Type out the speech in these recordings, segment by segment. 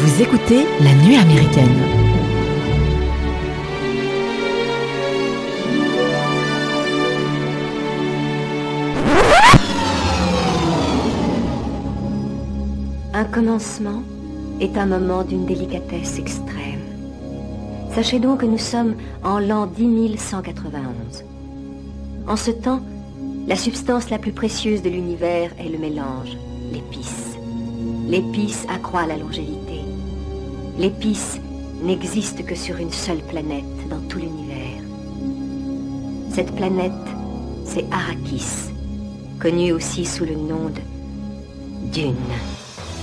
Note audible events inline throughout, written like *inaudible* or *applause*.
Vous écoutez La Nuit américaine. Un commencement est un moment d'une délicatesse extrême. Sachez donc que nous sommes en l'an 10191. En ce temps, la substance la plus précieuse de l'univers est le mélange, l'épice. L'épice accroît la longévité. L'épice n'existe que sur une seule planète dans tout l'univers. Cette planète, c'est Arrakis, connue aussi sous le nom de Dune.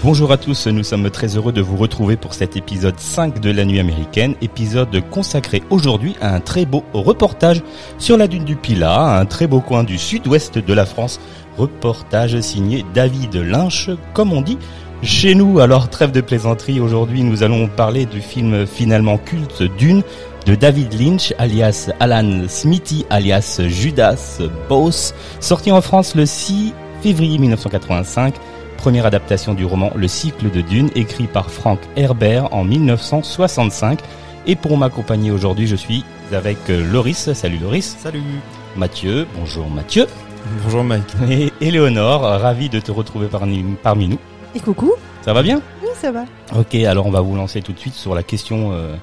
Bonjour à tous, nous sommes très heureux de vous retrouver pour cet épisode 5 de la nuit américaine, épisode consacré aujourd'hui à un très beau reportage sur la dune du Pilat, un très beau coin du sud-ouest de la France, reportage signé David Lynch, comme on dit chez nous. Alors trêve de plaisanterie, aujourd'hui nous allons parler du film finalement culte Dune de David Lynch, alias Alan Smithy, alias Judas Boss, sorti en France le 6 février 1985 première adaptation du roman Le cycle de Dune, écrit par Frank Herbert en 1965. Et pour m'accompagner aujourd'hui, je suis avec euh, Loris. Salut Loris. Salut. Mathieu. Bonjour Mathieu. Bonjour Mike. Et Éléonore, ravi de te retrouver parmi, parmi nous. Et coucou. Ça va bien Oui, ça va. Ok, alors on va vous lancer tout de suite sur la question. Euh,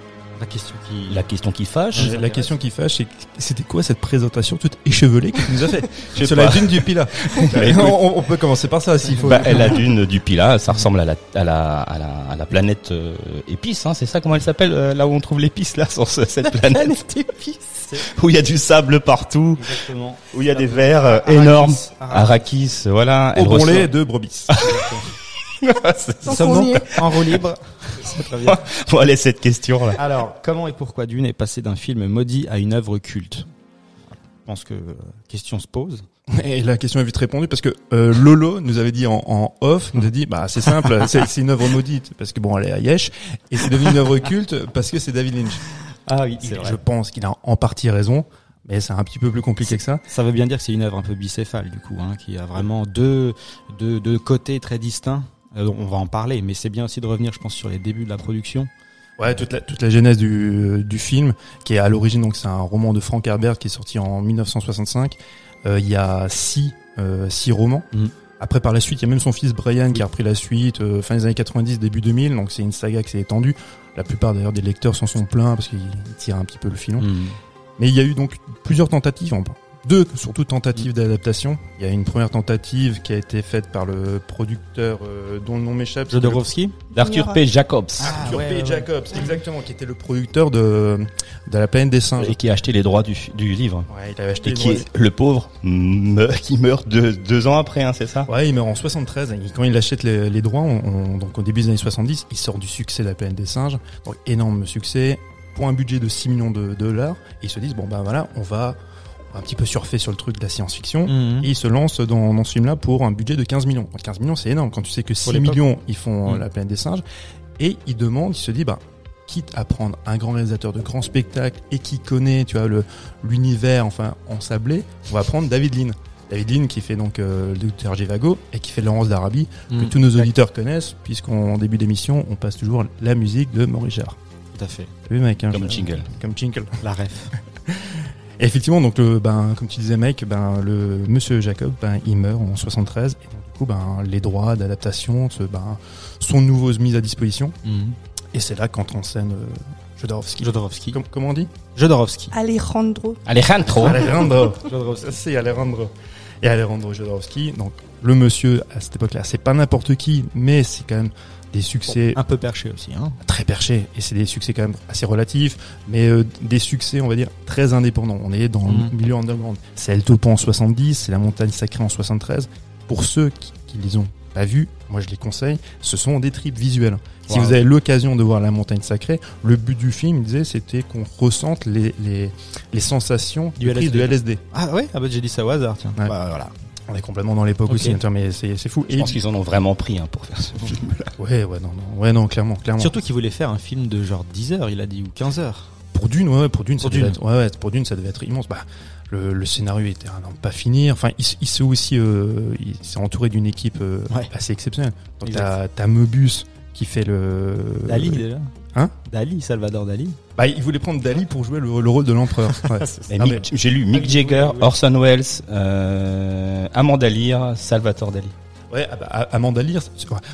la question qui, la question qui fâche. La question qui fâche, c'est c'était quoi cette présentation toute échevelée que tu nous as fait *laughs* Sur la dune du Pilat. *laughs* *laughs* on, on, peut commencer par ça s'il faut. Bah, la dune du Pilat, ça ressemble à la à la à la, à la planète euh, épice, hein, c'est ça comment elle s'appelle euh, là où on trouve l'épice là sur ce, cette planète. planète épice. Où il y a du sable partout. Exactement. Où il y a des vers euh, énormes. Arrakis, voilà. Au bon lait de brebis. *laughs* Ça en roue libre. *laughs* Très bien. bon, allez, cette question là. Alors, comment et pourquoi Dune est passé d'un film maudit à une œuvre culte? Je pense que euh, question se pose. *laughs* Et la question est vite répondue parce que euh, Lolo nous avait dit en, en off, nous a dit bah c'est simple, c'est une œuvre maudite parce que bon elle est à Yesh et c'est devenu une œuvre culte parce que c'est David Lynch. Ah oui, c'est vrai. Je pense qu'il a en partie raison. Mais c'est un petit peu plus compliqué que ça. Ça veut bien dire que c'est une œuvre un peu bicéphale du coup, hein, qui a vraiment deux, deux, deux côtés très distincts. Euh, on va en parler, mais c'est bien aussi de revenir, je pense, sur les débuts de la production. Ouais, toute la, toute la genèse du, du film, qui est à l'origine, donc c'est un roman de Frank Herbert qui est sorti en 1965. Euh, il y a six, euh, six romans. Mm. Après, par la suite, il y a même son fils Brian qui a repris la suite, euh, fin des années 90, début 2000. Donc c'est une saga qui s'est étendue. La plupart d'ailleurs des lecteurs s'en sont plaints parce qu'ils tirent un petit peu le filon. Mm. Mais il y a eu donc plusieurs tentatives deux surtout tentatives d'adaptation. Il y a une première tentative qui a été faite par le producteur euh, dont le nom m'échappe. Jodorowsky D'Arthur P. Jacobs. Ah, Arthur P. Jacobs, exactement, qui était le producteur de de la planète des singes et qui a acheté les droits du, du livre. Ouais, il avait acheté. Et qui est le pauvre qui meurt deux, deux ans après, hein, c'est ça? Ouais, il meurt en 73. quand il achète les, les droits, on, donc au début des années 70, il sort du succès de la planète des singes, donc énorme succès pour un budget de 6 millions de dollars. Et ils se disent bon ben voilà, on va un petit peu surfé sur le truc de la science-fiction, mhm. et il se lance dans, dans ce film-là pour un budget de 15 millions. 15 millions, c'est énorme quand tu sais que 6 millions, ils font mhm. la planète des singes, et il demande, il se dit, bah, quitte à prendre un grand réalisateur de grands spectacles et qui connaît, tu vois, l'univers, enfin, ensablé, on va prendre David Lean. David Lean qui fait donc euh, le docteur Givago et qui fait Laurence d'Arabie, que mhm. tous nos auditeurs connaissent, puisqu'en début d'émission, on passe toujours la musique de Maurice Jarre. Tout à fait. Oui, mec, hein, comme jingle. Comme jingle. La ref. *laughs* Et effectivement, donc le, ben, comme tu disais, mec, ben, le Monsieur Jacob, ben, il meurt en 73, et donc, du coup, ben, les droits d'adaptation ben, sont nouveaux mis à disposition. Mhm. Et c'est là qu'entre en scène euh, Jodorowsky. Jodorowsky. comment on dit? Jodorowsky. Alejandro. Alejandro. *laughs* Alejandro. c'est *laughs* Alejandro. Et Alejandro Jodorowsky, donc le monsieur à cette époque-là, c'est pas n'importe qui, mais c'est quand même des succès un peu perché aussi hein. très perché et c'est des succès quand même assez relatifs mais euh, des succès on va dire très indépendants. On est dans le mhm. milieu underground. C'est El Topo en 70 c'est la montagne sacrée en 73 pour ceux qui, qui les ont pas vus moi je les conseille. Ce sont des tripes visuelles. Si vous avez l'occasion de voir la montagne sacrée le but du film il disait c'était qu'on ressente les, les, les sensations du LSD. de LSD ah ouais? Ah bah j'ai dit ça au hasard tiens. Bah, voilà on est complètement dans l'époque aussi, mais c'est fou. Je pense qu'ils en ont vraiment pris hein, pour faire ce film-là. Ouais, ouais, non, non, ouais, non, clairement, clairement. Surtout qu'il voulait faire un film de genre 10 heures, il a dit, ou 15 heures. Pour Dune, ouais, pour Dune, ça devait être, ouais, ouais, pour Dune, ça devait être immense. Bah, le, le scénario était un pas fini. Enfin, il, il s'est aussi, euh, il s'est entouré d'une équipe euh, assez exceptionnelle. T'as, t'as Möbius qui fait le. Dali déjà. Hein Dali, Salvador Dali. Bah, il voulait prendre Dali pour jouer le, le rôle de l'empereur. *laughs* Ouais. Mais- J'ai lu Mick Jagger, Orson Welles, euh, Amanda Lear, Salvatore Dali. Ouais, ah bah, Amanda Lear,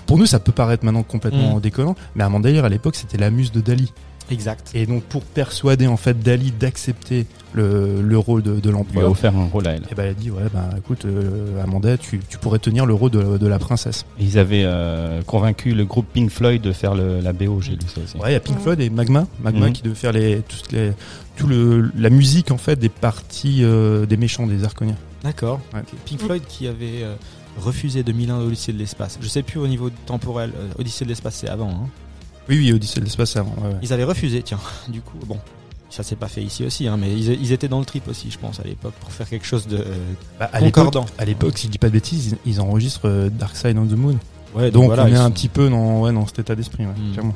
pour nous, ça peut paraître maintenant complètement Mm. déconnant, mais Amanda Lear, à l'époque, c'était la muse de Dali. Exact. Et donc, pour persuader, en fait, Dali d'accepter le, le rôle de, de lui a l'empereur, offert un rôle à elle. et ben, elle a dit, ouais, bah, écoute, euh, Amanda, tu, tu pourrais tenir le rôle de, de la princesse. Ils avaient euh, convaincu le groupe Pink Floyd de faire le, la BO, j'ai lu ça aussi. Ouais, il y a Pink Floyd et Magma, Magma Mhm. qui devait faire les, toutes les, tout le, la musique, en fait, des parties euh, des méchants, des Arconiens. D'accord. Ouais. Pink Floyd qui avait euh, refusé 2001 Odyssée de l'espace. Je sais plus au niveau temporel. Odyssée de l'espace c'est avant. Hein. Oui, oui, Odyssée de l'espace, avant. ouais, ouais. Ils avaient refusé, tiens. *laughs* Du coup, bon, ça s'est pas fait ici aussi, hein, mais ils, ils étaient dans le trip aussi, je pense, à l'époque, pour faire quelque chose de euh, Bah, à concordant. à l'époque, si je dis pas de bêtises, ils, ils enregistrent euh, Dark Side on the Moon. Ouais, Donc, voilà, on est un sont- petit peu dans, ouais, dans cet état d'esprit, ouais, Mm. clairement.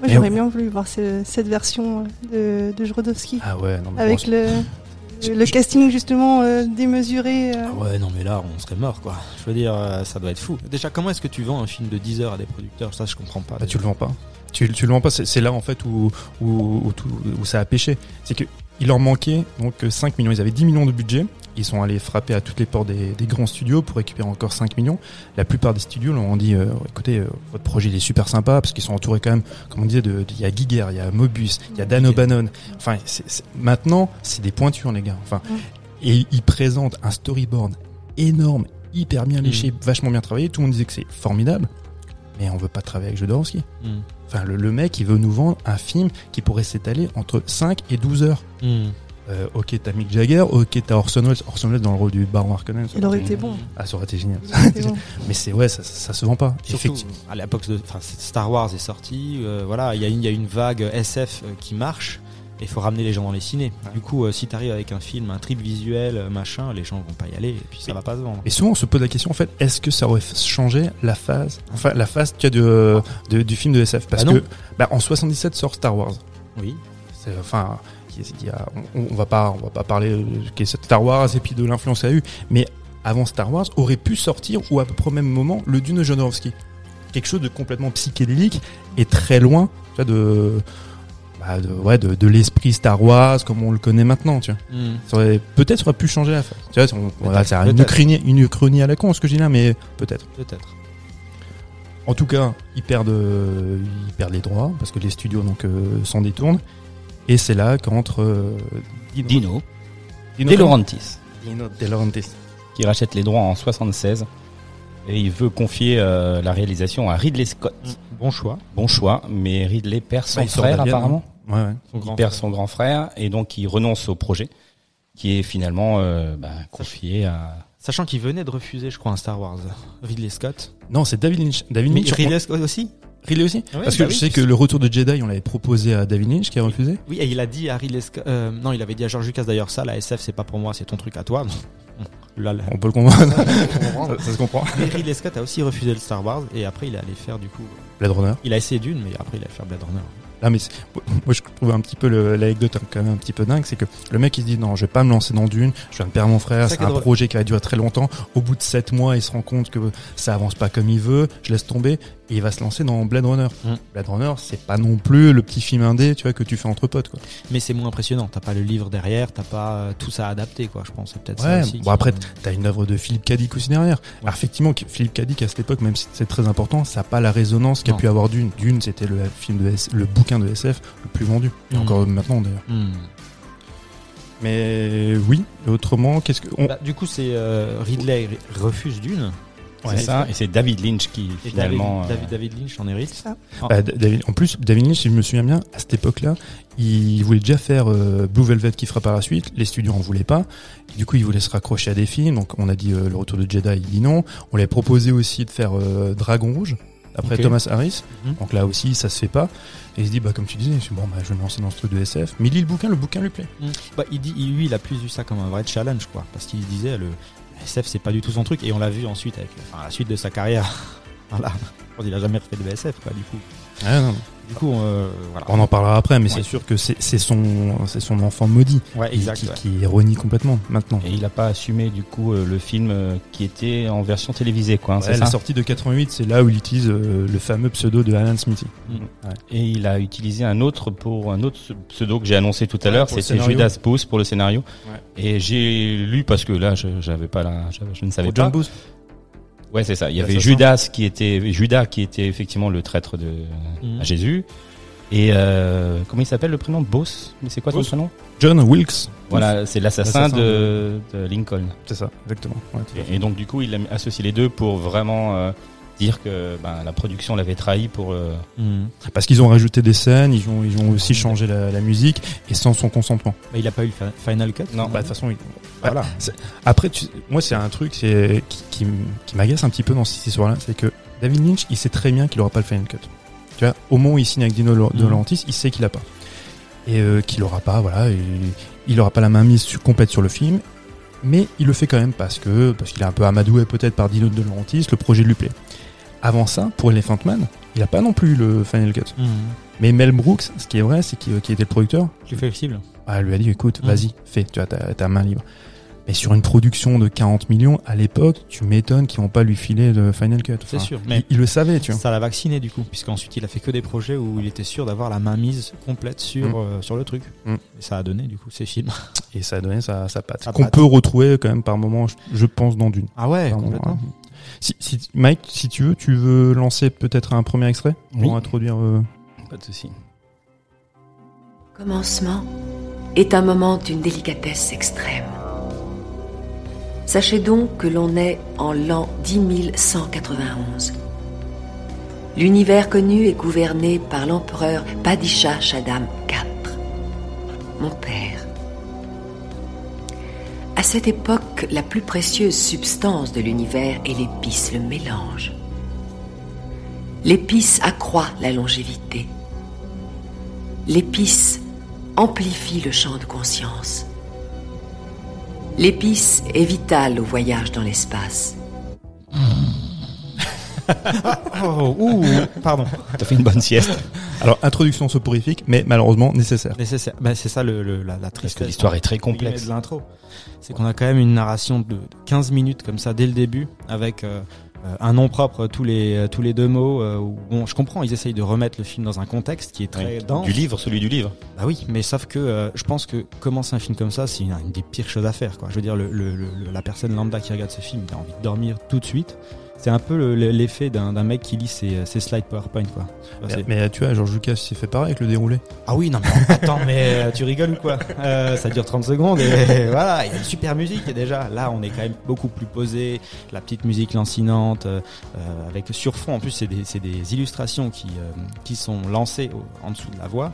Moi, j'aurais bien voulu voir ce- cette version euh, de, de Jodorowsky. Ah ouais, non, mais avec bon, le, *laughs* le je- casting justement euh, démesuré. euh. Ah ouais, non, mais là, on serait mort, quoi. Je veux dire, euh, ça doit être fou. Déjà, comment est-ce que tu vends un film de 10 heures à des producteurs? Ça, je comprends pas. bah, tu le vends pas. Tu, tu le vends pas. C'est là en fait où où, où, tout- où ça a pêché. C'est que il leur manquait donc 5 millions. Ils avaient 10 millions de budget. Ils sont allés frapper à toutes les portes des, des grands studios pour récupérer encore 5 millions. La plupart des studios leur ont dit euh, écoutez, euh, votre projet il est super sympa parce qu'ils sont entourés quand même, comme on disait, de, de- il y a Giger, il y a Mobus, il y a Dan O'Bannon. Enfin, maintenant c'est des pointures les gars. Enfin, et ils présentent un storyboard énorme, hyper bien léché, vachement bien travaillé. Tout le monde disait que c'est formidable, mais on veut pas travailler avec Jodorowsky. Hmm. Enfin, le, le mec, il veut nous vendre un film qui pourrait s'étaler entre 5 et 12 heures. Hmm. Euh, ok, t'as Mick Jagger, ok, t'as Orson Welles. Orson Welles dans le rôle du Baron Harkonnen. ça Il aurait été bon. Ah, ça aurait été génial. Il *laughs* aurait été bon. Mais c'est, ouais, ça, ça, ça se vend pas. Surtout, Effectivement. à l'époque de, Star Wars est sorti, euh, voilà, il y a une, il y a une vague SF euh, qui marche. Et il faut ramener les gens dans les ciné. Du coup, euh, si t'arrives avec un film, un trip visuel, euh, machin, les gens vont pas y aller et puis ça va pas se vendre. Et souvent, on se pose la question, en fait, est-ce que ça aurait changé la phase, enfin, la phase, tu as de, de- du film de SF? Parce Bah que, bah, en 77 sort Star Wars. Oui. C'est- enfin y a- on, on va pas on va pas parler de Star Wars et puis de l'influence a eu mais avant Star Wars aurait pu sortir ou à peu près au même moment le Dune Jodorowsky quelque chose de complètement psychédélique et très loin tu vois, de bah, de, ouais, de, de l'esprit Star Wars comme on le connaît maintenant tu vois Hmm. peut-être aurait pu changer la face tu vois on- voilà, c'est une uchronie une uchronie à la con ce que je dis là mais peut-être Peut-être. en tout cas, ils perdent, ils perdent les droits parce que les studios donc euh, s'en détournent. Et c'est là qu'entre euh, Dino, Dino, De Laurentiis, Dino De Laurentiis. qui rachète les droits en 76 et il veut confier euh, la réalisation à Ridley Scott. Bon choix. Bon choix, mais Ridley perd son Bah, frère apparemment. Ouais, ouais. Son Il grand perd frère. son grand frère et donc il renonce au projet qui est finalement euh, bah, confié à Sachant qu'il venait de refuser, je crois, un Star Wars. Ridley Scott. Non, c'est David Lynch. David Mais Lynch. Ridley Scott aussi? Ridley aussi Ouais, Parce bah que oui, je sais que le retour de Jedi, on l'avait proposé à David Lynch qui a refusé. Oui, et il a dit à Ridley Scott. euh, non, il avait dit à George Lucas d'ailleurs ça, la SF c'est pas pour moi, c'est ton truc à toi. Là, là. On peut le comprendre. ça, ça se comprend. Mais Ridley Scott a aussi refusé le Star Wars et après il allait faire du coup. Blade Runner. Il a essayé d'une, mais après il allait faire Blade Runner. Ah mais moi je trouve un petit peu l'anecdote quand même un petit peu dingue, c'est que le mec il se dit non je vais pas me lancer dans Dune, je viens de perdre mon frère, C'est est un drôle. projet qui va durer très longtemps. Au bout de sept mois il se rend compte que ça avance pas comme il veut, je laisse tomber et il va se lancer dans Blade Runner. Mm. Blade Runner c'est pas non plus le petit film indé tu vois que tu fais entre potes quoi. Mais c'est moins impressionnant. T'as pas le livre derrière, t'as pas euh, tout ça adapté quoi. Je pense c'est peut-être Ouais, ça aussi. bon après t'as une œuvre de Philippe Cadic aussi derrière. Alors effectivement Philippe Cadic à cette époque même si c'est très important, ça a pas la résonance qu'a pu avoir Dune. Dune c'était le film de S- le bouquin de SF le plus vendu. Et Mm. encore maintenant d'ailleurs. Hmm. Mais oui, et autrement qu'est-ce que on- Bah, du coup, c'est euh, Ridley refuse d'une. C'est ça et c'est David Lynch qui Et finalement David, euh, David, David Lynch en hérite. Ça. Bah, David, en plus, David Lynch, si je me souviens bien, à cette époque-là, il voulait déjà faire euh, Blue Velvet qui fera par la suite. Les studios en voulaient pas. Et du coup, il voulait se raccrocher à des films. Donc, on a dit euh, Le Retour de Jedi, il dit non. On lui a proposé aussi de faire euh, Dragon Rouge après. Thomas Harris. Mhm. Donc là aussi, ça se fait pas. Et il se dit, bah comme tu disais, bon, bah, je vais me lancer dans ce truc de SF. Mais il lit le bouquin, le bouquin lui plaît. Bah, il dit, lui, il a plus vu ça comme un vrai challenge, quoi. Parce qu'il disait, le SF, c'est pas du tout son truc. Et on l'a vu ensuite avec enfin, la suite de sa carrière. *laughs* voilà. Qu'il a jamais refait de SF, quoi, du coup. Ah, non. Du coup, euh, voilà. On en parlera après, mais Ouais. c'est sûr que c'est c'est son, c'est son enfant maudit Ouais, qui, exact. qui, ouais. qui renie complètement maintenant. Et il a pas assumé du coup euh, le film euh, qui était en version télévisée, quoi. hein, c'est la sortie de 88, c'est là où il utilise euh, le fameux pseudo de Alan Smithy. Et il a utilisé un autre pour un autre pseudo que j'ai annoncé tout à Ouais, l'heure, c'était. Judas Booth pour le scénario. Ouais. Et j'ai lu parce que là, je j'avais pas la, je, je ne savais Pour John pas. Booth. Ouais, c'est ça. Il y avait. Judas qui était Judas qui était effectivement le traître de Mhm. à Jésus. Et euh, comment il s'appelle le prénom? Boss? Mais c'est quoi son Booth. prénom? John Wilkes. Voilà, c'est l'assassin de, de Lincoln. C'est ça, exactement. Ouais, et donc du coup, il a associé les deux pour vraiment euh, dire que ben, la production l'avait trahi pour. euh, Mhm. Parce qu'ils ont rajouté des scènes, ils ont, ils ont aussi changé la, la musique et sans son consentement. Mais il a pas eu le Final Cut? Non. Bah, de toute façon, il- Voilà. Après, tu- moi, c'est un truc c'est- qui, qui, qui m'agace un petit peu dans cette histoire-là, c'est que David Lynch, il sait très bien qu'il aura pas le final cut. Tu vois, au moment où il signe avec Dino De Mhm. Laurentiis, il sait qu'il a pas. Et euh, qu'il aura pas, voilà, et il aura pas la main mise sur- complète sur le film, mais il le fait quand même parce que parce qu'il est un peu amadoué peut-être par Dino De Laurentiis, le projet lui plaît. Avant ça, pour Elephant Man, il a pas non plus le final cut. Mhm. Mais Mel Brooks, ce qui est vrai, c'est qu'il qui était le producteur, Plus flexible. ah, lui a dit écoute, Mhm. vas-y, fais, tu as ta, main libre. Mais sur une production de 40 millions, à l'époque, tu m'étonnes qu'ils vont pas lui filer le Final Cut. C'est sûr. Mais il le savait, tu vois. ça l'a vacciné du coup, puisqu'ensuite il a fait que des projets où il était sûr d'avoir la main mise complète sur, Mm. euh, sur le truc. Et ça a donné du coup ces films. Et ça a donné sa, sa patte. Qu'on peut retrouver quand même par moment, je, je pense, dans Dune. Ah ouais, moment, complètement. hein. Si, si- Mike, si tu veux, tu veux lancer peut-être un premier extrait Oui. pour introduire. euh, Pas de souci. Commencement est un moment d'une délicatesse extrême. Sachez donc que l'on est en l'an 10191. L'univers connu est gouverné par l'empereur Padishah Shaddam IV, mon père. À cette époque, la plus précieuse substance de l'univers est l'épice, le mélange. L'épice accroît la longévité. L'épice amplifie le champ de conscience. L'épice est vitale au voyage dans l'espace. Oh, ouh, pardon. T'as fait une bonne sieste. Alors, introduction soporifique, mais malheureusement nécessaire. Nécessaire. Bah, c'est ça le, le- la, la Parce tristesse. que l'histoire est très complexe. de l'intro. C'est qu'on a quand même une narration de 15 minutes comme ça dès le début, avec euh, euh, un nom propre tous les euh, tous les deux mots. euh, où- bon, je comprends, ils essayent de remettre le film dans un contexte qui est très Oui. dense. Du livre, celui du livre. Bah oui, mais sauf que euh, je pense que commencer un film comme ça, c'est une, une des pires choses à faire. Quoi. Je veux dire, le, le- le- la personne lambda qui regarde ce film, il a envie de dormir tout de suite. C'est un peu le- le- l'effet d'un mec qui lit ses, ses slides PowerPoint. Quoi. Enfin, Mais, mais tu vois, George Lucas s'est fait pareil avec le déroulé. Ah oui, non mais attends, mais euh, tu rigoles ou quoi? Euh, Ça dure 30 secondes et *laughs* voilà, il y a une super musique et déjà. Là, on est quand même beaucoup plus posé, la petite musique lancinante, euh, euh, avec sur fond, en plus, c'est des, des illustrations qui, euh, qui sont lancées au- en dessous de la voix.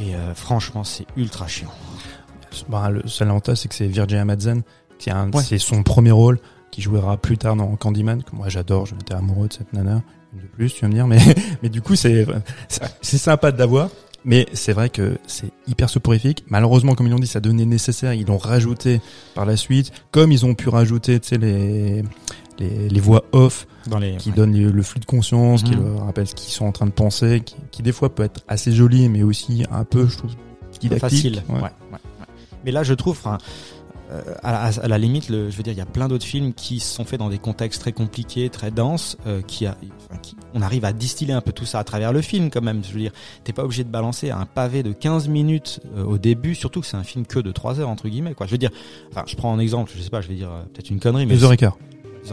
Et euh, franchement, c'est ultra chiant. Bah, le seul avantage, c'est que c'est Virginia Madsen, qui a un- Ouais. c'est son premier rôle, qui jouera plus tard dans Candyman, que moi j'adore, j'étais amoureux de cette nana. Une de plus, tu vas me dire, mais, *laughs* mais du coup, c'est, sympa de l'avoir. Mais c'est vrai que c'est hyper soporifique. Malheureusement, comme ils l'ont dit, ça donnait nécessaire. Ils l'ont rajouté par la suite. Comme ils ont pu rajouter, tu sais, les, les, les voix off Dans les, qui donnent le, le flux de conscience, qui Mhm. leur rappellent ce qu'ils sont en train de penser, qui, qui des fois peut être assez joli, mais aussi un peu, je trouve, didactique. facile. Ouais. Mais là, je trouve, enfin, euh, à, la- à la limite, le, je veux dire, il y a plein d'autres films qui sont faits dans des contextes très compliqués, très denses, euh, qui, a, enfin, qui- on arrive à distiller un peu tout ça à travers le film quand même. Je veux dire, t'es pas obligé de balancer un pavé de 15 minutes euh, au début, surtout que c'est un film que de 3 heures entre guillemets. Quoi. Je veux dire, enfin, je prends un exemple, je sais pas, je vais dire euh, peut-être une connerie, mais Deux heures et quart.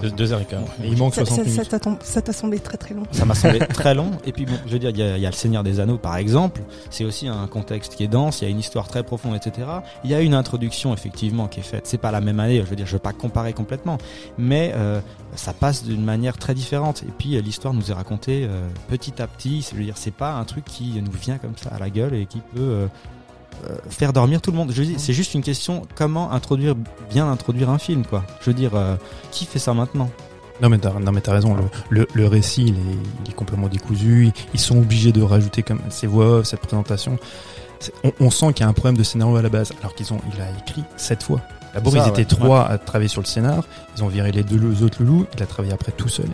Deux, deux heures et quart. Il manque Ça 60 ça- minutes. ça t'a semblé très très long. ça m'a semblé très long. Et puis bon, je veux dire, il y a, il y a le Seigneur des Anneaux par exemple. C'est aussi un contexte qui est dense. Il y a une histoire très profonde, etc. Il y a une introduction effectivement qui est faite. C'est pas la même année. Je veux dire, je veux pas comparer complètement, mais euh, ça passe d'une manière très différente. Et puis l'histoire nous est racontée euh, petit à petit. Je veux dire, c'est pas un truc qui nous vient comme ça à la gueule et qui peut euh, euh, faire dormir tout le monde. C'est juste une question comment introduire bien introduire un film, quoi. Je veux dire, euh, qui fait ça maintenant? Non mais t'as, raison, le, récit il est, complètement décousu, ils, sont obligés de rajouter comme ces voix cette présentation. On, on sent qu'il y a un problème de scénario à la base, alors qu'ils ont, il a écrit sept fois. D'abord, Ça, ils étaient ouais. trois à travailler sur le scénar. Ils ont viré les deux autres loulous. Il a travaillé après tout seul.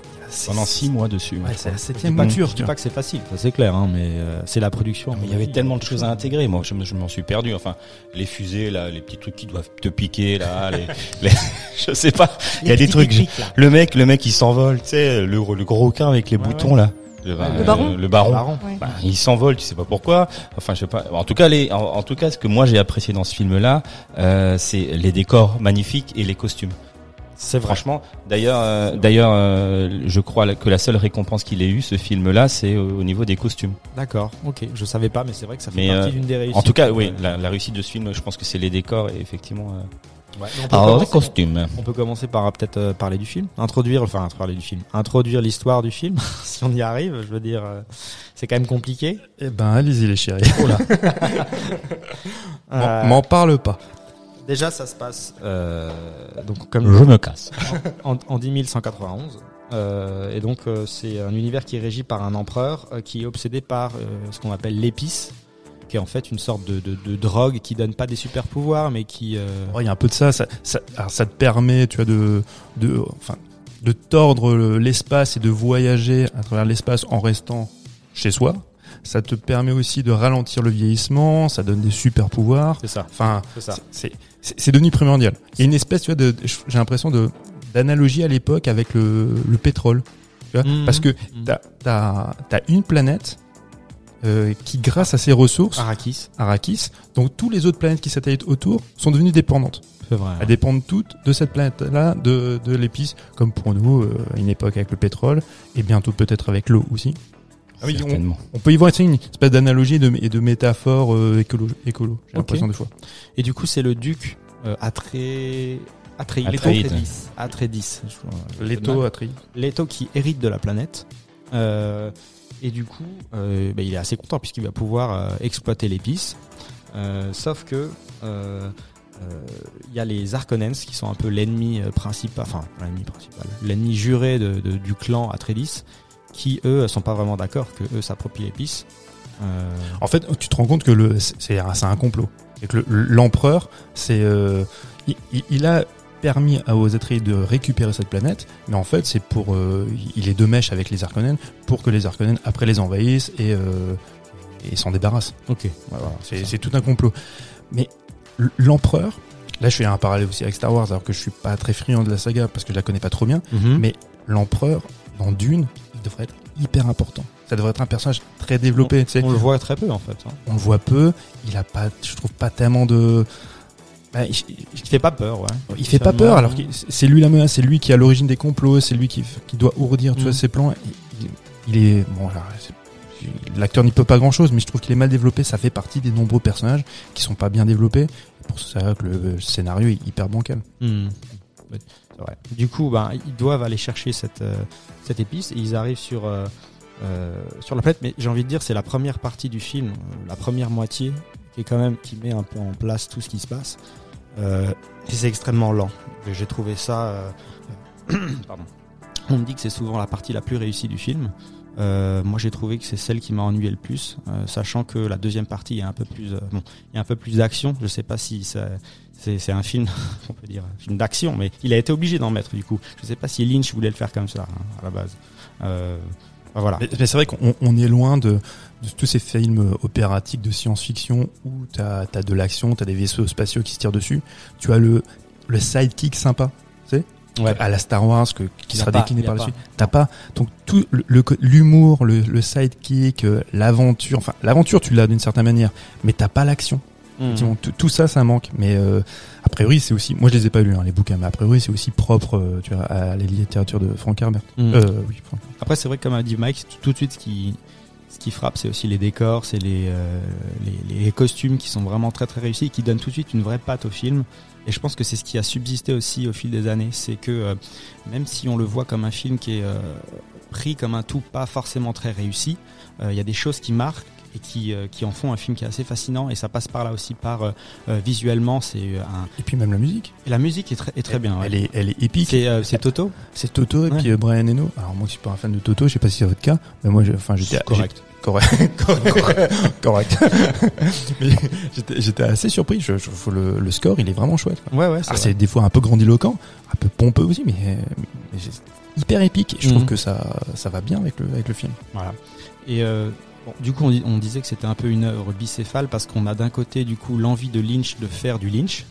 Pendant six mois dessus. Ouais, c'est la septième mouture. je dis pas que c'est facile, ça c'est clair, hein, mais euh, c'est la production. Mais il y avait tellement de choses à intégrer. Moi, je, me- je m'en suis perdu. Enfin, les fusées, là, les petits trucs qui doivent te piquer, là, *laughs* les, les- *laughs* je sais pas. Il y a des trucs. Le mec, le mec, il s'envole. Tu sais, le, le gros requin avec les boutons là. Le, Le baron Le baron. Baron. Ouais. Bah, il s'envole, tu sais pas pourquoi. Enfin, je sais pas. En tout cas, les, en, en tout cas, ce que moi j'ai apprécié dans ce film-là, euh, c'est les décors magnifiques et les costumes. C'est vrai. Franchement, d'ailleurs, euh, d'ailleurs, euh, je crois que la seule récompense qu'il ait eu, ce film-là, c'est au, au niveau des costumes. D'accord, ok. Je savais pas, mais c'est vrai que ça fait Mais, partie euh, d'une des réussites. En tout cas, oui, Euh, la, la réussite de ce film, je pense que c'est les décors et effectivement. Ouais. Mais on peut Alors, les commencer- costumes. On peut commencer par euh, peut-être euh, parler du film, introduire, enfin parler du film, introduire l'histoire du film, *laughs* si on y arrive. Je veux dire, euh, c'est quand même compliqué. Eh ben, allez-y les chéris. *laughs* Euh, M'en- M'en parle pas. déjà, ça se passe euh, donc comme Je me casse. en, en 10191. Euh, et donc euh, c'est un univers qui est régi par un empereur euh, qui est obsédé par euh, ce qu'on appelle l'épice, qui est en fait une sorte de, de, de drogue qui donne pas des super pouvoirs, mais qui euh, Ouais, Il y a un peu de ça. Ça, ça, alors, ça te permet, tu vois, de, de, enfin, de tordre le- l'espace et de voyager à travers l'espace en restant chez soi. Ça te permet aussi de ralentir le vieillissement. Ça donne des super pouvoirs. c'est ça, Enfin, c'est devenu primordial. Il y a une espèce, tu vois, de, j'ai l'impression de d'analogie à l'époque avec le, le pétrole. Tu vois Mhm. Parce que Mhm. t'as t'as t'as une planète euh, qui, grâce à ses ressources, Arrakis, Arrakis, donc tous les autres planètes qui satellitent autour sont devenues dépendantes. c'est vrai. Elles dépendent toutes de cette planète-là, de, de l'épice, comme pour nous, euh, à une époque avec le pétrole, et bientôt peut-être avec l'eau aussi. Ah oui, Certainement. On peut y voir une espèce d'analogie et de, et de métaphore euh, écolo, écolo j'ai l'impression des fois. Et du coup, c'est le duc euh, Atré... Atré... Atréide. Atréidis. Atréidis. Je crois. Leto, Atreides. Leto qui hérite de la planète. Euh, et du coup, euh, bah, il est assez content puisqu'il va pouvoir euh, exploiter l'épice. Euh, sauf que il y a les Harkonnens qui sont un peu l'ennemi principal, enfin l'ennemi principal, l'ennemi juré du clan Atreides, qui eux sont pas vraiment d'accord que eux s'approprient l'épice. En fait, tu te rends compte que c'est un, complot. Et que le- l'empereur, c'est il a permis à aux Atreides de récupérer cette planète, mais en fait, c'est pour euh, il est de mèche avec les Harkonnen pour que les Harkonnen après les envahissent et euh, et s'en débarrassent. ok. Voilà, c'est tout un complot. Mais l'empereur, là, je fais un parallèle aussi avec Star Wars, alors que je suis pas très friand de la saga parce que je la connais pas trop bien. Mhm. Mais l'empereur dans Dune, il devrait être hyper important. Ça devrait être un personnage très développé. sais On le voit très peu en fait. hein. on le voit peu. Il a pas, je trouve pas tellement de. Bah, il, Il fait pas peur, ouais. il fait pas peur. Alors que c'est lui la menace, c'est lui qui est à l'origine des complots, c'est lui qui, qui doit ourdir, tu Mm. vois, ses plans. Il, il est bon. L'acteur n'y peut pas grand chose, mais je trouve qu'il est mal développé. Ça fait partie des nombreux personnages qui sont pas bien développés. Pour ça que le scénario est hyper bancal. Vrai. Du coup, ben, ils doivent aller chercher cette, euh, cette épice et ils arrivent sur, euh, euh, sur la planète. Mais j'ai envie de dire, c'est la première partie du film, la première moitié, qui est quand même qui met un peu en place tout ce qui se passe. Euh, et c'est extrêmement lent. J'ai trouvé ça. euh, *clears throat* pardon. On me dit que c'est souvent la partie la plus réussie du film. Euh, moi, j'ai trouvé que c'est celle qui m'a ennuyé le plus, euh, sachant que la deuxième partie a un peu plus, euh, bon, il y a un peu plus d'action. Je sais pas si c'est, un film, *laughs* peut dire, film d'action, mais il a été obligé d'en mettre du coup. Je sais pas si Lynch voulait le faire comme ça hein, à la base. Euh, voilà. Mais, c'est vrai qu'on on est loin de, de tous ces films opératiques de science-fiction où t'as as de l'action, t'as des vaisseaux spatiaux qui se tirent dessus. Tu as le, le sidekick sympa, tu sais, Ouais. à la Star Wars que, qui sera pas, décliné par la suite. T'as pas donc tout le- le l'humour, le, le sidekick, euh, l'aventure. Enfin, l'aventure tu l'as d'une certaine manière, mais t'as pas l'action. Hmm. Tout, tout ça, ça manque. Mais euh, a priori, c'est aussi. Moi, je les ai pas lus hein, les bouquins, mais a priori, c'est aussi propre, euh, tu vois, à la littérature de Frank Herbert. Hmm. Euh, oui, Frank. Après, c'est vrai comme a dit Mike, tout, de suite, ce qui, qui frappe, c'est aussi les décors, c'est les, euh, les, les costumes qui sont vraiment très très réussis, et qui donnent tout de suite une vraie patte au film. Et je pense que c'est ce qui a subsisté aussi au fil des années, c'est que euh, même si on le voit comme un film qui est euh, pris comme un tout pas forcément très réussi, il y a des choses qui marquent et qui, euh, qui en font un film qui est assez fascinant et ça passe par là aussi par euh, visuellement c'est un Et puis même la musique. et la musique est très, est très bien ouais. Elle est, elle est épique. c'est euh, Toto C'est Toto et Ouais. puis Brian Eno. Alors moi, je suis pas un fan de Toto. Je sais pas si c'est votre cas, mais moi, je- enfin, j'étais C'est correct. *laughs* Correct. Correct. *laughs* J'étais, assez surpris. Je, le, le score, il est vraiment chouette. quoi. Ouais, ouais, Alors, c'est des fois un peu grandiloquent, un peu pompeux aussi, mais, mais c'est hyper épique. Et je trouve Mhm. que ça, ça va bien avec le, avec le film. Voilà. Et euh, bon, du coup, on, disait que c'était un peu une œuvre bicéphale parce qu'on a d'un côté, du coup, l'envie de Lynch de faire du Lynch.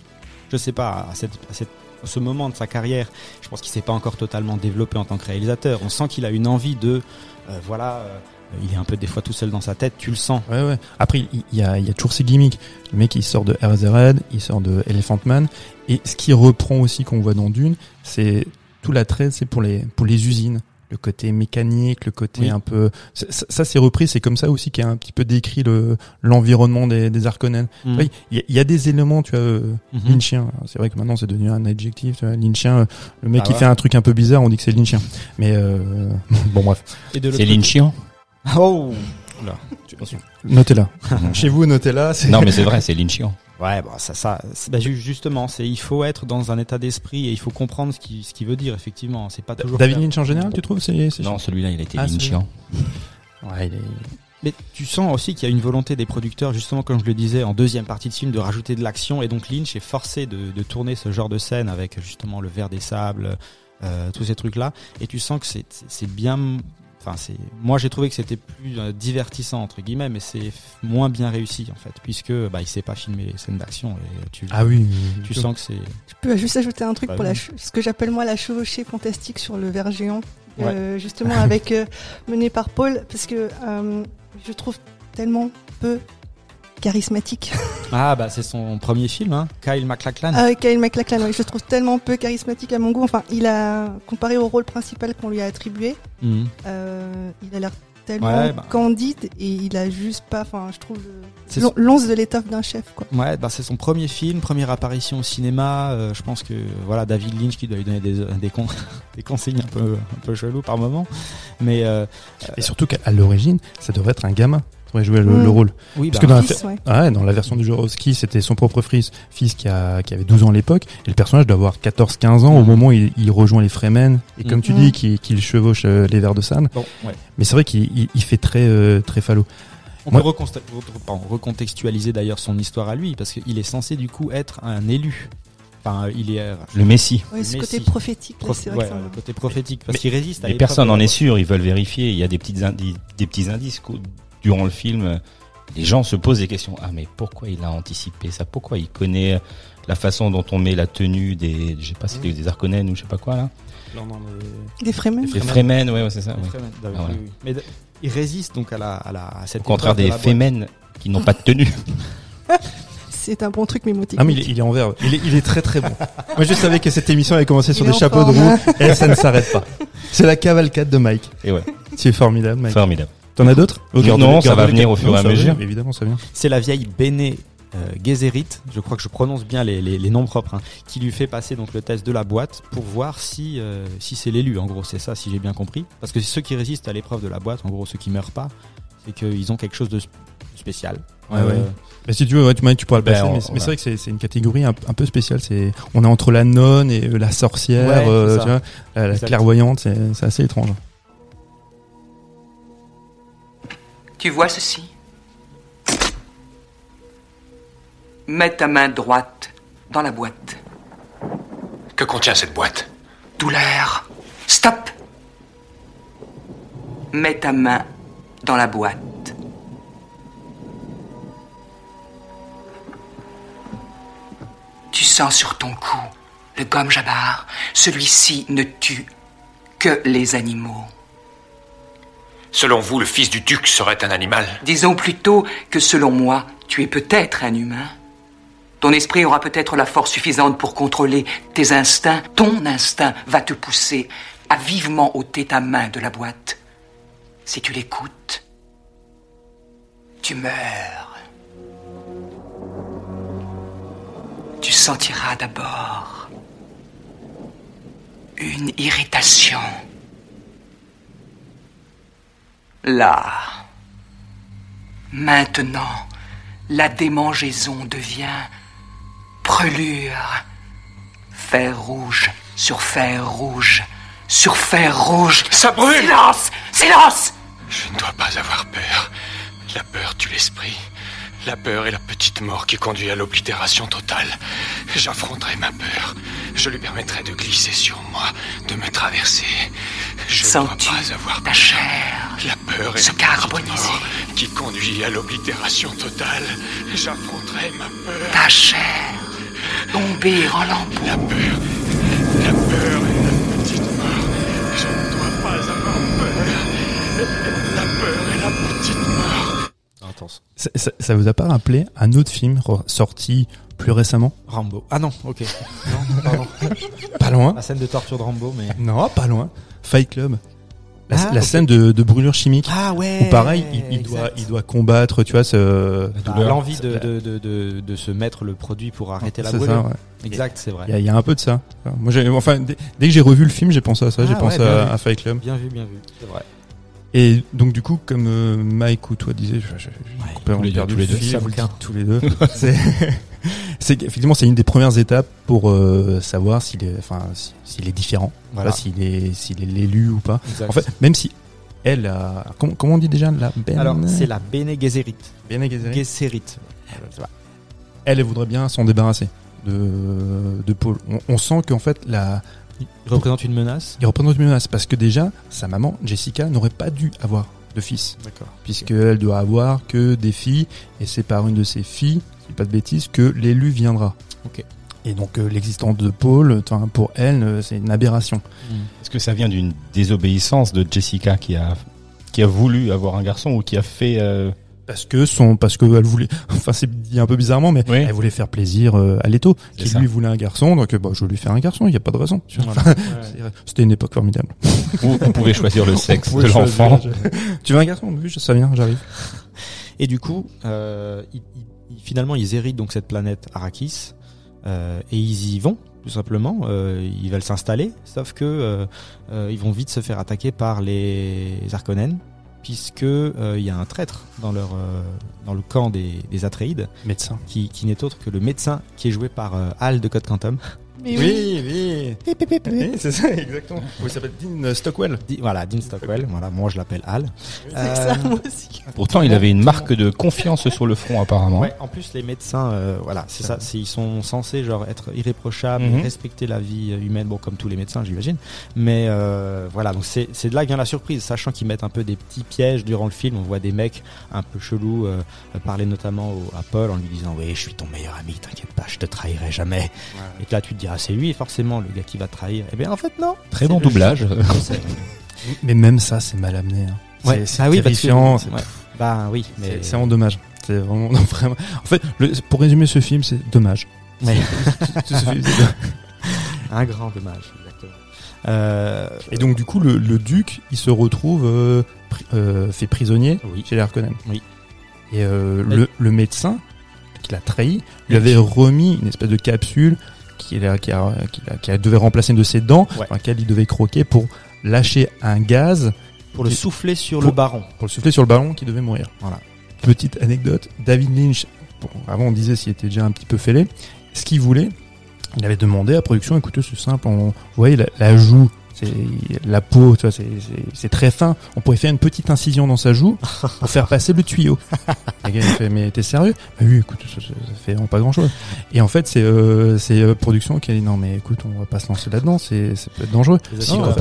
Je sais pas, à, cette, à cette- ce moment de sa carrière, je pense qu'il s'est pas encore totalement développé en tant que réalisateur. On sent qu'il a une envie de, euh, voilà, euh, il est un peu des fois tout seul dans sa tête, tu le sens. Ouais, ouais. Après, il y a, il y a toujours ces gimmicks. Le mec, il sort de Eraserhead, il sort de Elephant Man. Et ce qui reprend aussi qu'on voit dans Dune, c'est tout l'attrait, c'est pour les, pour les usines. Le côté mécanique, le côté Oui. un peu, ça, ça, c'est repris, c'est comme ça aussi qui a un petit peu décrit le, l'environnement des, des Harkonnen. Mm. Il y, a- il y a des éléments, tu vois, euh, Mhm. Lynchien. C'est vrai que maintenant c'est devenu un adjectif, tu vois, Lynchien. euh, Le mec Ah qui ouais. fait un truc un peu bizarre, on dit que c'est Lynchien. Mais euh, *laughs* bon bref, Et de Oh notez-la. *laughs* Chez vous, notez-la. c'est- Non, mais c'est vrai, c'est Lynchian. Ouais, bah ça, ça, c'est- bah, ju- justement, c'est il faut être dans un état d'esprit et il faut comprendre ce qu'il ce qu'il veut dire. Effectivement, c'est pas toujours. David clair. Lynch en général, tu trouves c'est c'est Non, celui-là, il a été Ah. Ouais, il est... Mais tu sens aussi qu'il y a une volonté des producteurs, justement, comme je le disais, en deuxième partie de film, de rajouter de l'action. Et donc Lynch est forcé de, de tourner ce genre de scène avec justement le verre des sables, euh, tous ces trucs-là. Et tu sens que c'est c'est- c'est bien. Enfin, c'est. Moi, j'ai trouvé que c'était plus euh, divertissant entre guillemets, mais c'est moins bien réussi en fait, puisque bah il sait pas filmer les scènes d'action et tu. Ah oui, Tu sens que c'est. Je peux juste ajouter un truc Bah pour la oui. ce que j'appelle moi la chevauchée fantastique sur le ver géant, euh, *laughs* justement avec euh, mené par Paul, parce que euh, je trouve tellement peu charismatique. *laughs* Ah bah c'est son premier film, hein, Kyle MacLachlan. Ah, Kyle MacLachlan, oui, je le trouve tellement peu charismatique à mon goût. Enfin, il a comparé au rôle principal qu'on lui a attribué, Mhm. euh, il a l'air tellement Ouais, bah. candide et il a juste pas, enfin, je trouve le- l'on- l'once de l'étoffe d'un chef, quoi. Ouais, bah c'est son premier film, première apparition au cinéma. euh, je pense que voilà David Lynch qui doit lui donner des des, con- *laughs* des consignes un peu un peu chelou par moment, mais euh, Et surtout qu'à l'origine, ça devrait être un gamin devrait jouer le, Mm. le rôle. oui, Parce bah, que dans la, Fils, ouais. ah ouais, dans la version du Jurowski, c'était son propre fils, fils qui, a, qui avait 12 ans à l'époque, et le personnage doit avoir 14-15 ans au Mhm. moment où il, il rejoint les Fremen, et comme tu Mhm. dis, qu'il chevauche euh, les vers de sable. bon, ouais. Mais c'est vrai qu'il il, il fait très, euh, très falot. On Moi- peut reconsta- re- pardon, recontextualiser d'ailleurs son histoire à lui parce qu'il est censé du coup être un élu. Enfin, il est euh, Le Messie. Ouais, ce côté prophétique, là, prof- c'est vrai ouais, que ça le côté prophétique parce qu'il résiste à Mais personne n'en est sûr, ils veulent vérifier. Il y a des, petites indi- des petits indices durant le film. Les gens se posent des questions. Ah, mais pourquoi il a anticipé ça? Pourquoi il connaît la façon dont on met la tenue des, je sais pas, c'était des Arconènes ou je sais pas quoi là Des Fremen. Des Fremen, ouais, ouais, c'est ça. ouais. Fremen, d'accord, Ah, voilà. oui, oui. Mais d- il résiste donc à la à la à cette Au contraire de des boîte. Femen qui n'ont pas de tenue. *laughs* C'est un bon truc mémotique. Ah mais il est, il est en verbe. Il est, il est très très bon. Moi je savais que cette émission allait commencer sur Il des chapeaux de roue et ça ne s'arrête pas. C'est la cavalcade de Mike. Et ouais, es formidable Mike. formidable. T'en as d'autres Non, ça va venir au fur et à mesure. Évidemment ça vient. C'est la vieille Béné euh, Gesserit, je crois que je prononce bien les, les, les noms propres, hein, qui lui fait passer donc le test de la boîte pour voir si euh, si c'est l'élu. En gros, c'est ça, si j'ai bien compris. Parce que ceux qui résistent à l'épreuve de la boîte, en gros, ceux qui meurent pas, c'est qu'ils ont quelque chose de sp- spécial. Ouais, Euh, ouais. Mais si tu veux, ouais, tu, tu pourras le Ben, passer. on- mais c'est vrai que c'est une catégorie un, un peu spéciale. C'est on est entre la nonne et euh, la sorcière, Ouais, c'est euh, ça. tu vois, la, clairvoyante. C'est assez étrange. Tu vois ceci? Mets ta main droite dans la boîte. Que contient cette boîte? Douleur. Stop Mets ta main dans la boîte. Tu sens sur ton cou le gomme jabbar. Celui-ci ne tue que les animaux. Selon vous, le fils du duc serait un animal? Disons plutôt que selon moi, tu es peut-être un humain. Ton esprit aura peut-être la force suffisante pour contrôler tes instincts. Ton instinct va te pousser à vivement ôter ta main de la boîte. Si tu l'écoutes, tu meurs. Tu sentiras d'abord une irritation. Là. Maintenant, la démangeaison devient brûlure. Fer rouge sur fer rouge sur fer rouge. Ça brûle Silence Silence Je ne dois pas avoir peur. l'esprit. La peur est la petite mort qui conduit à l'oblitération totale. J'affronterai ma peur. Je lui permettrai de glisser sur moi, de me traverser. Je ne dois pas avoir ta peur. chair La peur est se la petite mort qui conduit à l'oblitération totale. J'affronterai ma peur. Ta chair tomber en lambeaux. La peur. La peur est la petite mort. Je ne dois pas avoir peur. La peur est la petite mort. Intense. Ça, ça- ça vous a pas rappelé un autre film sorti plus récemment? Rambo. Ah non, ok. Non, pardon. Pas loin. La scène de torture de Rambo, mais. Non, pas loin. Fight Club. La, Ah, la scène de, de brûlure chimique. Ah ouais. Où pareil, il, il doit, il doit combattre, tu vois, ce. Bah, L'envie de, de, de, de, de se mettre le produit pour arrêter la C'est brûlure. ça, ouais. Exact, c'est vrai. Il y, a, il y a un peu de ça. Moi, enfin, dès, dès que j'ai revu le film, j'ai pensé à ça. j'ai Ah, pensé ouais, bien à, vu. à Fight Club. Bien vu, bien vu. C'est vrai. Et donc, du coup, comme euh, Mike ou toi disais, je- je- j'ai complètement tous les deux, perdu tous les deux. fil, Ça vous me le tient. dites tous les deux. *laughs* *laughs* c'est, c'est qu'effectivement, c'est une des premières étapes pour euh, savoir s'il est, enfin, si- s'il est différent, Voilà. S'il est, s'il est l'élu ou pas. Exact. En fait, même si elle a, comment, comment on dit déjà la Ben? Alors, c'est la Bene Gesserit. Bene Gesserit. Gesserit. Elle, elle voudrait bien s'en débarrasser de, de Paul. On, on sent qu'en fait, la, Il représente une menace. il représente une menace parce que déjà, sa maman, Jessica, n'aurait pas dû avoir de fils. D'accord. Puisqu'elle doit avoir que des filles et c'est par une de ses filles, si je dis pas de bêtises, que l'élu viendra. Ok. Et donc, euh, l'existence de Paul, enfin, pour elle, euh, c'est une aberration. Est-ce que ça vient d'une désobéissance de Jessica qui a qui a voulu avoir un garçon ou qui a fait euh, Parce que son, parce que elle voulait, *laughs* enfin c'est dit un peu bizarrement, mais Oui. elle voulait faire plaisir euh, à Leto, qui ça. lui voulait un garçon, donc bah, je vais lui faire un garçon, il n'y a pas de raison. *laughs* Voilà. C'était une époque formidable. vous, vous *laughs* pouvez choisir le sexe de l'enfant Tu veux un garçon? Oui, sais bien, j'arrive. Et du coup, euh, finalement, ils héritent donc cette planète Arrakis euh, et ils y vont tout simplement. Euh, ils veulent s'installer, sauf que euh, euh, ils vont vite se faire attaquer par les Harkonnen, puisque euh, il y a un traître dans leur euh, dans le camp des, des Atreides, Médecin. qui, qui n'est autre que le médecin qui est joué par euh, Hal de Code Quantum. Mais oui. oui. Oui, c'est ça, exactement. Oui, il s'appelle Dean Stockwell. Voilà, Dean Stockwell. Voilà, moi je l'appelle Hal. C'est ça, Euh, moi aussi. Pourtant, il avait une marque de confiance sur le front apparemment. Ouais, en plus les médecins, euh, voilà, c'est ça, c'est- ils sont censés genre être irréprochables, Mhm. respecter la vie euh, humaine, bon comme tous les médecins j'imagine, mais euh, voilà, donc c'est c'est de là que vient la surprise, sachant qu'ils mettent un peu des petits pièges durant le film, on voit des mecs un peu chelous euh, parler notamment au, à Paul en lui disant oui je suis ton meilleur ami, t'inquiète pas, je te trahirai jamais, et que là tu te diras c'est lui forcément le gars qui va te trahir, et bien en fait non, Très bon doublage. *laughs* Mais même ça, c'est mal amené. hein. Ouais. C'est Ah oui, que- terrifiant. c'est- ouais. Bah oui, mais C'est vraiment dommage. C'est vraiment, *laughs* non, vraiment. En fait, le- pour résumer ce film, c'est dommage. Ouais. *laughs* Ce film, un grand dommage, exactement. Euh, Et donc, du coup, le, le duc, il se retrouve euh, pri- euh, fait prisonnier oui. chez les Harkonnen. Oui. Et euh, Mais- le, le médecin qui l'a trahi lui avait remis une espèce de capsule qui, a, qui, a, qui, a- qui a- devait remplacer une de ses dents, Ouais. dans laquelle il devait croquer pour lâcher un gaz pour le souffler sur pour- le baron. pour le souffler sur le ballon qui devait mourir. Voilà. Petite anecdote, David Lynch, bon, avant on disait s'il était déjà un petit peu fêlé, ce qu'il voulait, il avait demandé à la production, écoutez c'est simple, on, vous voyez la, la joue, la peau, tu vois, c'est- très fin, on pourrait faire une petite incision dans sa joue pour faire passer le tuyau. *laughs* Le gars il fait mais t'es sérieux? Bah oui écoute ça, ça- fait vraiment pas grand chose. Et en fait c'est euh, c'est euh, production qui a dit non mais écoute on va pas se lancer là-dedans, c'est ça peut être dangereux. Si, on va.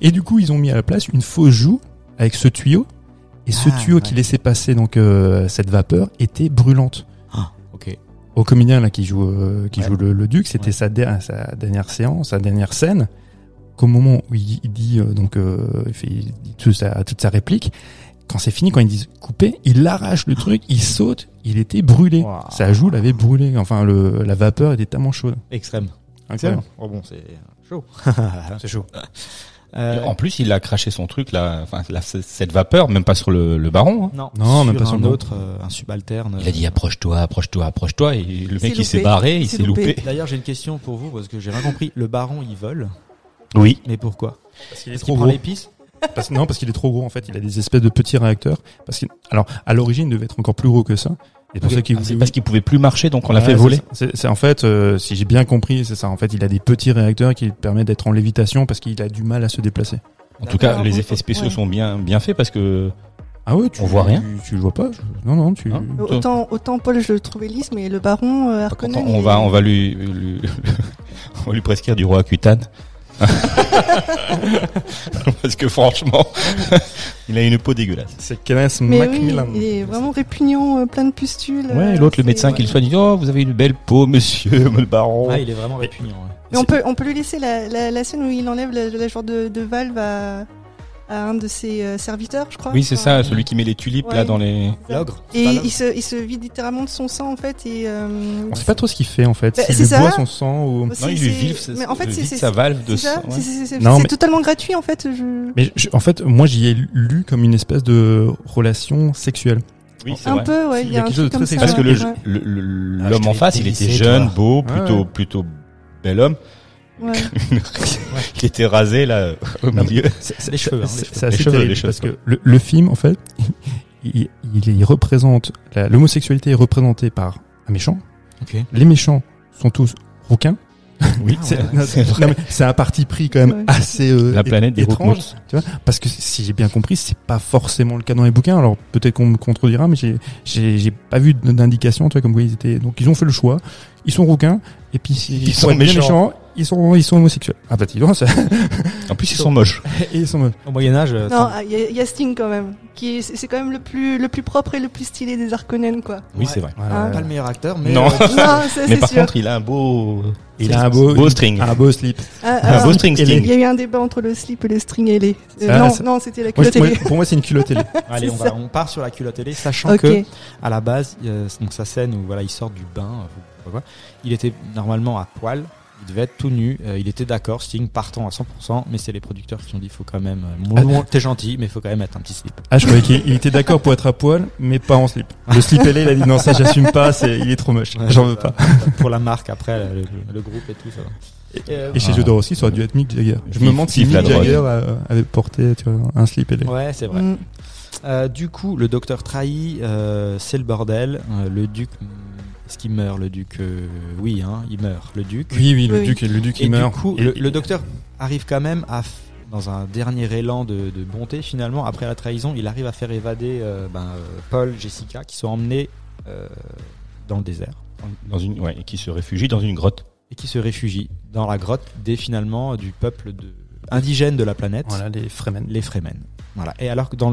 Et du coup, ils ont mis à la place une fausse joue avec ce tuyau. Et ce Ah, tuyau qui laissait passer donc euh, cette vapeur était brûlante. Ah, ok. Au comédien là qui joue euh, qui Ouais. joue le, le duc, c'était Ouais. sa, der- sa dernière séance, sa dernière scène. Qu'au moment où il, il dit euh, donc euh, il fait il dit toute sa, toute sa réplique, quand c'est fini, quand ils disent couper, il arrache le truc, il saute, il était brûlé. Wow. Sa joue l'avait brûlé. Enfin, le, la vapeur était tellement chaude. Extrême. Incroyable. Oh bon, c'est chaud. *laughs* C'est chaud. Euh, En plus, il a craché son truc là, enfin cette vapeur, même pas sur le, le baron. hein. non, Non, même pas sur un autre, euh, un subalterne. Il a dit approche-toi, approche-toi, approche-toi, et le mec il s'est barré, il s'est loupé. loupé. D'ailleurs, j'ai une question pour vous parce que j'ai rien compris. Le baron, il vole, Oui. mais pourquoi Parce qu'il Parce qu'il prend l'épice Parce, non, parce qu'il est trop gros en fait. Il a des espèces de petits réacteurs. Parce que, alors, à l'origine, il devait être encore plus gros que ça. Et pour ça qu'il Ah, c'est parce qu'il pouvait plus marcher, donc on l'a Ouais, fait c'est voler. C'est c'est en fait, euh, si j'ai bien compris, c'est ça. En fait, il a des petits réacteurs qui lui permettent d'être en lévitation parce qu'il a du mal à se déplacer. En tout cas, les effets spéciaux Ouais. sont bien bien faits parce que Ah ouais, tu On voit rien Tu, tu le vois pas je- Non, non, tu. Hein Autant, autant Paul, je le trouvais lisse, mais le baron euh, on il- va, on va lui, lui- *laughs* on va lui prescrire du roi Cutane. *laughs* Parce que franchement, *laughs* il a une peau dégueulasse. C'est Kenneth Mais oui, Macmillan. il est vraiment répugnant, euh, plein de pustules. Ouais, euh, l'autre, le médecin qui le soigne, dit, oh, vous avez une belle peau, monsieur, le baron. Ah, il est vraiment répugnant. ouais. Mais on peut, on peut lui laisser la, la, la scène où il enlève la, la genre de, de valve à, à un de ses euh, serviteurs, je crois. oui, c'est ça, celui qui met les tulipes, Ouais. là, dans les... L'ogre Et il, il se, il se vide littéralement de son sang en fait et. euh, On sait pas trop ce qu'il fait en fait. Bah, c'est lui boit son sang ou. c'est- Non, il lui vide, sa- Mais en fait, c'est sa valve de sang. ouais. C'est- mais- totalement gratuit en fait. Je... Mais je- en fait, moi j'y ai lu comme une espèce de relation sexuelle. Oui, c'est Un vrai. peu, ouais. Il Il y y a quelque chose de très ça. Parce que Ah, l'homme en face, il était jeune, beau, plutôt, plutôt bel homme. Ouais. *laughs* il était rasé, là, *laughs* au milieu. C'est Les cheveux, hein, les c'est- cheveux. c'est assez Les cheveux, terrible les cheveux, parce que le, le film, en fait, *laughs* il, il, il représente l'homosexualité est représentée par un méchant. Ok. Les méchants sont tous rouquins. Oui, C'est ouais, non, c'est un parti pris quand même Ouais. assez euh, La planète des étrange, tu vois parce que si j'ai bien compris c'est pas forcément le cas dans les bouquins alors peut-être qu'on me contredira mais j'ai j'ai j'ai pas vu d'indication tu vois comme quoi ils étaient donc ils ont fait le choix ils sont rouquins et puis ils, sont méchants. ils sont ils sont homosexuels ah bah dis donc ça *laughs* En plus, ils sont moches. et *laughs* ils sont Au Moyen-Âge. euh, Non, il y, a- il y a Sting quand même, qui est, c'est quand même le plus, le plus propre et le plus stylé des Harkonnen quoi. Oui, c'est vrai. Ah. pas le meilleur acteur, mais. Non. euh, *laughs* Non, ça, Mais c'est par sûr. contre, il a un beau, il a un beau beau string. un beau slip Ah, Un ah, beau string Il y a eu un débat entre le slip et le string ailé. Euh, Ah, non, non, c'était la culotte ailée. pour moi c'est une culotte ailée Allez, on, ça. va, on part sur la culotte télé, sachant Ok. que à la base, euh, donc sa scène où voilà, il sort du bain, sais pas quoi, il était normalement à poil, il devait être tout nu, euh, il était d'accord, Sting partant à 100%, mais c'est les producteurs qui ont dit faut quand même, euh, bon, t'es gentil, mais faut quand même mettre un petit slip. ah je croyais qu'il il était d'accord pour être à poil mais pas en slip le slip ailé il a dit non ça j'assume pas c'est il est trop moche j'en veux pas Pour la marque après, le, le groupe et tout ça. Et, euh, Et chez Ah. Jeux d'or aussi, ça aurait dû être Mick Jagger. Je me demande si la Mick. Jagger avait porté tu vois, un slip ailé. Ouais, c'est vrai. Mm. Euh, du coup, le docteur trahi, euh, c'est le bordel. Euh, le duc, est-ce qu'il meurt, le duc Euh, Oui, hein, il meurt, le duc. Oui, oui, le Oui. duc, le duc, Et il meurt. du coup, Et- le, le docteur arrive quand même à, dans un dernier élan de, de bonté, finalement, après la trahison, il arrive à faire évader euh, ben, euh, Paul, Jessica, qui sont emmenés euh, dans le désert Dans une, ouais, et qui se réfugie dans une grotte. et qui se réfugient dans la grotte des finalement du peuple de, indigène de la planète. Voilà, les Fremen. les Fremen. Voilà. Et alors que dans